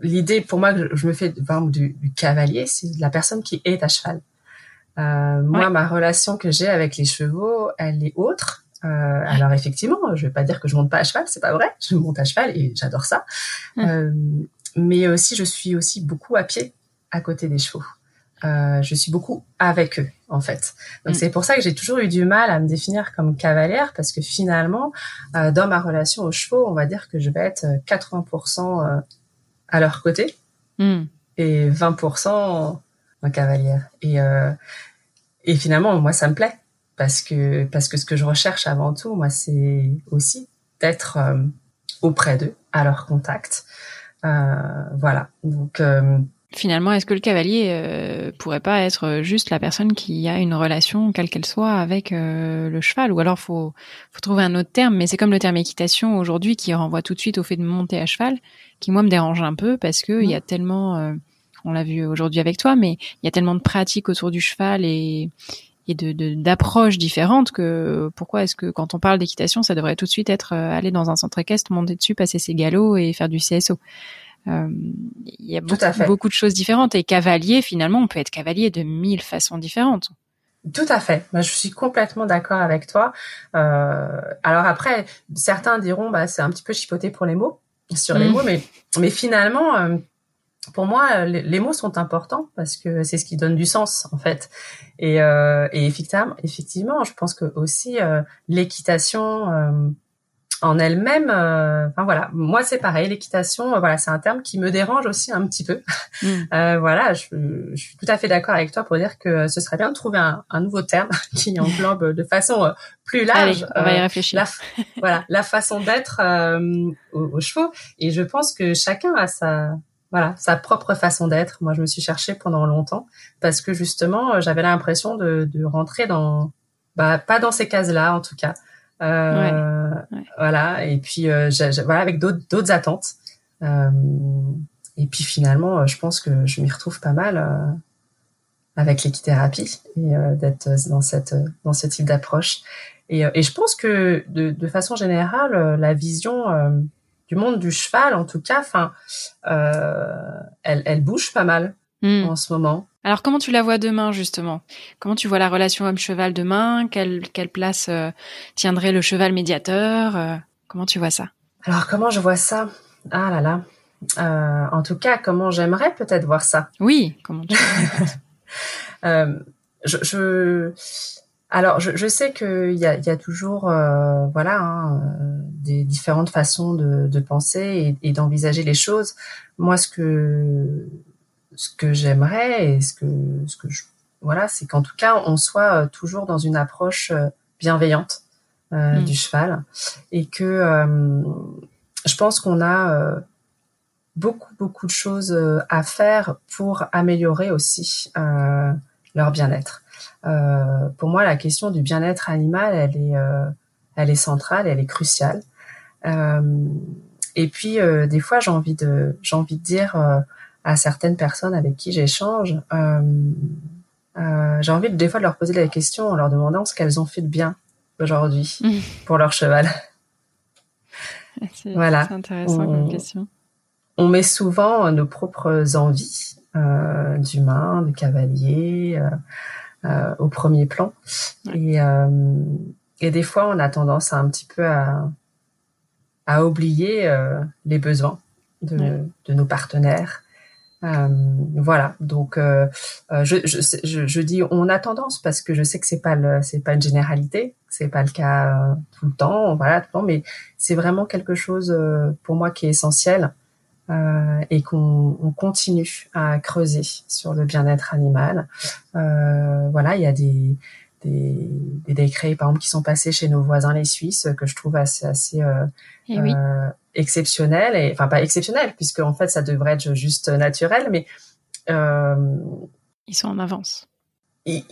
l'idée pour moi que je me fais du, du cavalier, c'est la personne qui est à cheval. Euh, moi, ma relation que j'ai avec les chevaux, elle est autre. Euh, alors effectivement, je vais pas dire que je monte pas à cheval, c'est pas vrai. Je monte à cheval et j'adore ça. Euh, mais aussi, je suis aussi beaucoup à pied à côté des chevaux. Euh, je suis beaucoup avec eux en fait. Donc mm. c'est pour ça que j'ai toujours eu du mal à me définir comme cavalière parce que finalement, euh, dans ma relation aux chevaux, on va dire que je vais être 80% euh, à leur côté mm. et 20% en cavalière. Et et finalement, moi, ça me plaît parce que parce que ce que je recherche avant tout, moi, c'est aussi d'être auprès d'eux, à leur contact. voilà. Donc Finalement, est-ce que le cavalier euh, pourrait pas être juste la personne qui a une relation, quelle qu'elle soit, avec euh, le cheval? Ou alors, faut, faut trouver un autre terme, mais c'est comme le terme équitation aujourd'hui qui renvoie tout de suite au fait de monter à cheval, qui moi me dérange un peu parce que il y a tellement, euh, on l'a vu aujourd'hui avec toi, mais il y a tellement de pratiques autour du cheval et et de d'approches différentes que pourquoi est-ce que quand on parle d'équitation, ça devrait tout de suite être aller dans un centre équestre, monter dessus, passer ses galops et faire du CSO euh, il y a beaucoup, beaucoup, de choses différentes. Et cavalier, finalement, on peut être cavalier de mille façons différentes. Tout à fait. Moi, je suis complètement d'accord avec toi. Euh, alors après, certains diront, bah, c'est un petit peu chipoté pour les mots, sur les mm. mots, mais, mais finalement, euh, pour moi, les, mots sont importants parce que c'est ce qui donne du sens, en fait. Et, euh, et effectivement, effectivement, je pense que aussi euh, l'équitation en elle-même, euh, enfin voilà, moi c'est pareil, l'équitation, euh, voilà, c'est un terme qui me dérange aussi un petit peu. Mm. Euh, voilà, je, je, suis tout à fait d'accord avec toi pour dire que ce serait bien de trouver un, un nouveau terme qui englobe de façon plus large. on va y réfléchir. La, voilà, la façon d'être aux, chevaux. Et je pense que chacun a sa voilà sa propre façon d'être. Moi, je me suis cherchée pendant longtemps parce que justement, j'avais l'impression de, de rentrer dans, bah, pas dans ces cases-là en tout cas. Euh, voilà. Et puis euh, voilà avec d'autres d'autres attentes. Euh, et puis finalement, je pense que je m'y retrouve pas mal avec l'équithérapie et d'être dans cette dans ce type d'approche. Et, et, je pense que de, de façon générale, la vision du monde du cheval, en tout cas, enfin, elle, elle bouge pas mal hmm. en ce moment. Alors comment tu la vois demain justement? Comment tu vois la relation homme-cheval demain? Quelle, quelle place euh, tiendrait le cheval médiateur euh, Comment tu vois ça? Alors comment je vois ça? Ah là là. Euh, en tout cas, comment j'aimerais peut-être voir ça? Oui, comment tu euh, je, je, alors je, je sais qu'il y a, y a toujours voilà hein, des différentes façons de, de penser et, et d'envisager les choses. Moi, ce que ce que j'aimerais et ce que ce que je voilà, c'est qu'en tout cas on soit euh, toujours dans une approche euh, bienveillante euh, mm. du cheval et que je pense qu'on a beaucoup beaucoup de choses à faire pour améliorer aussi leur bien-être. Pour moi, la question du bien-être animal, elle est elle est centrale, elle est cruciale. et puis des fois, j'ai envie de j'ai envie de dire à certaines personnes avec qui j'échange, euh, euh, j'ai envie de, des fois de leur poser la question en leur demandant ce qu'elles ont fait de bien aujourd'hui mmh. pour leur cheval. C'est voilà. intéressant comme question. On met souvent nos propres envies euh, d'humain, de cavalier, euh, euh, au premier plan. Et, euh, et des fois, on a tendance à un petit peu à, à oublier les besoins de, de nos partenaires. Euh, voilà, donc euh, euh, je, je, je, dis on a tendance parce que je sais que c'est pas le, c'est pas une généralité, c'est pas le cas tout le temps, voilà, tout le temps, mais c'est vraiment quelque chose pour moi qui est essentiel et qu'on on continue à creuser sur le bien-être animal. voilà, il y a des des, des, décrets, par exemple, qui sont passés chez nos voisins les Suisses, que je trouve assez, assez euh, eh euh, exceptionnel, et enfin pas exceptionnel, puisque en fait ça devrait être juste naturel, mais euh, ils sont en avance. Ils,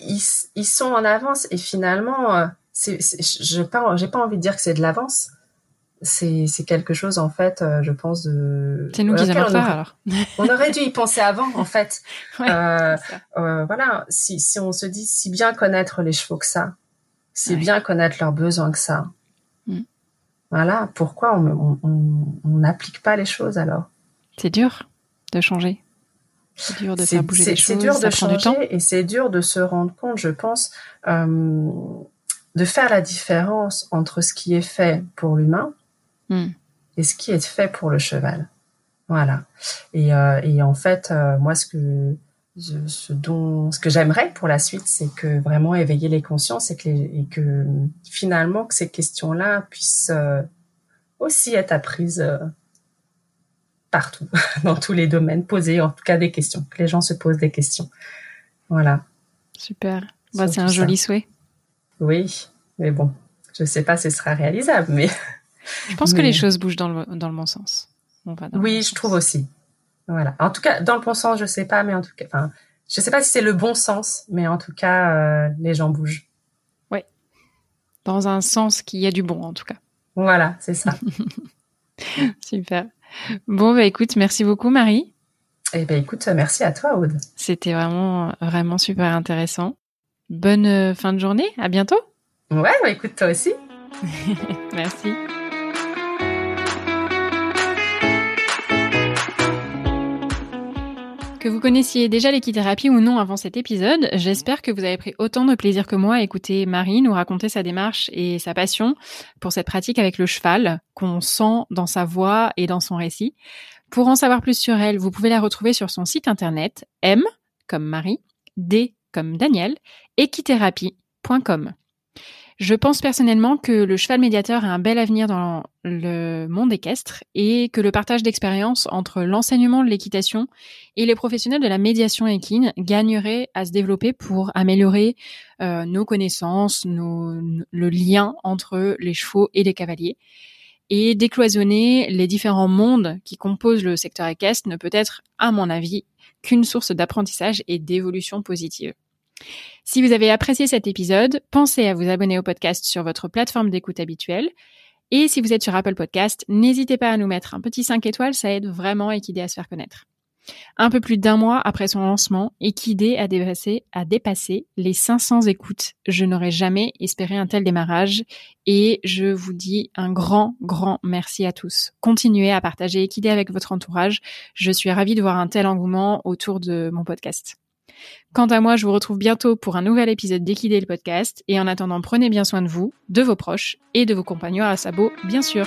ils, sont en avance, et finalement, euh, c'est, je pas, j'ai pas envie de dire que c'est de l'avance, c'est c'est quelque chose en fait euh, je pense de c'est nous qui allons faire alors on aurait dû y penser avant en fait euh, euh, voilà si si on se dit si bien connaître les chevaux que ça si bien connaître leurs besoins que ça mm. voilà pourquoi on n'applique on, pas les choses alors? C'est dur de changer. C'est dur de faire bouger les choses. C'est dur de changer et c'est dur de se rendre compte, je pense, de faire la différence entre ce qui est fait pour l'humain hmm. et ce qui est fait pour le cheval. Voilà. Et, euh, et en fait, euh, moi, ce que ce dont ce que j'aimerais pour la suite, c'est que vraiment éveiller les consciences et que, et que finalement que ces questions-là puissent euh, aussi être apprises partout, dans tous les domaines, poser en tout cas des questions, que les gens se posent des questions. Voilà. Super. Bah, c'est un joli souhait. Oui, mais bon, je ne sais pas si ce sera réalisable, mais. Je pense que les choses bougent dans le, dans le bon sens. oui, je trouve aussi. Voilà. En tout cas, dans le bon sens, je sais pas, mais en tout cas, enfin, je sais pas si c'est le bon sens, mais en tout cas, euh, les gens bougent. Oui. Dans un sens qui a du bon, en tout cas. Voilà, c'est ça. Super. Bon, bah écoute, merci beaucoup, Marie. Eh ben écoute, merci à toi, Aude. C'était vraiment, vraiment super intéressant. Bonne euh, fin de journée. À bientôt. Ouais, bah écoute, toi aussi. merci. Que vous connaissiez déjà l'équithérapie ou non avant cet épisode, j'espère que vous avez pris autant de plaisir que moi à écouter Marie nous raconter sa démarche et sa passion pour cette pratique avec le cheval qu'on sent dans sa voix et dans son récit. Pour en savoir plus sur elle, vous pouvez la retrouver sur son site internet M comme Marie, D comme Daniel, équithérapie.com. Je pense personnellement que le cheval médiateur a un bel avenir dans le monde équestre et que le partage d'expérience entre l'enseignement de l'équitation et les professionnels de la médiation équine gagnerait à se développer pour améliorer euh, nos connaissances, le lien entre les chevaux et les cavaliers. Et décloisonner les différents mondes qui composent le secteur équestre ne peut être, à mon avis, qu'une source d'apprentissage et d'évolution positive. Si vous avez apprécié cet épisode, pensez à vous abonner au podcast sur votre plateforme d'écoute habituelle. Et si vous êtes sur Apple Podcast, n'hésitez pas à nous mettre un petit 5 étoiles, ça aide vraiment Equidé à se faire connaître. Un peu plus d'un mois après son lancement, Equidé a dépassé, a dépassé les 500 écoutes. Je n'aurais jamais espéré un tel démarrage et je vous dis un grand, grand merci à tous. Continuez à partager Equidé avec votre entourage. Je suis ravie de voir un tel engouement autour de mon podcast. Quant à moi, je vous retrouve bientôt pour un nouvel épisode d'Equidé le podcast. Et en attendant, prenez bien soin de vous, de vos proches et de vos compagnons à sabot, bien sûr.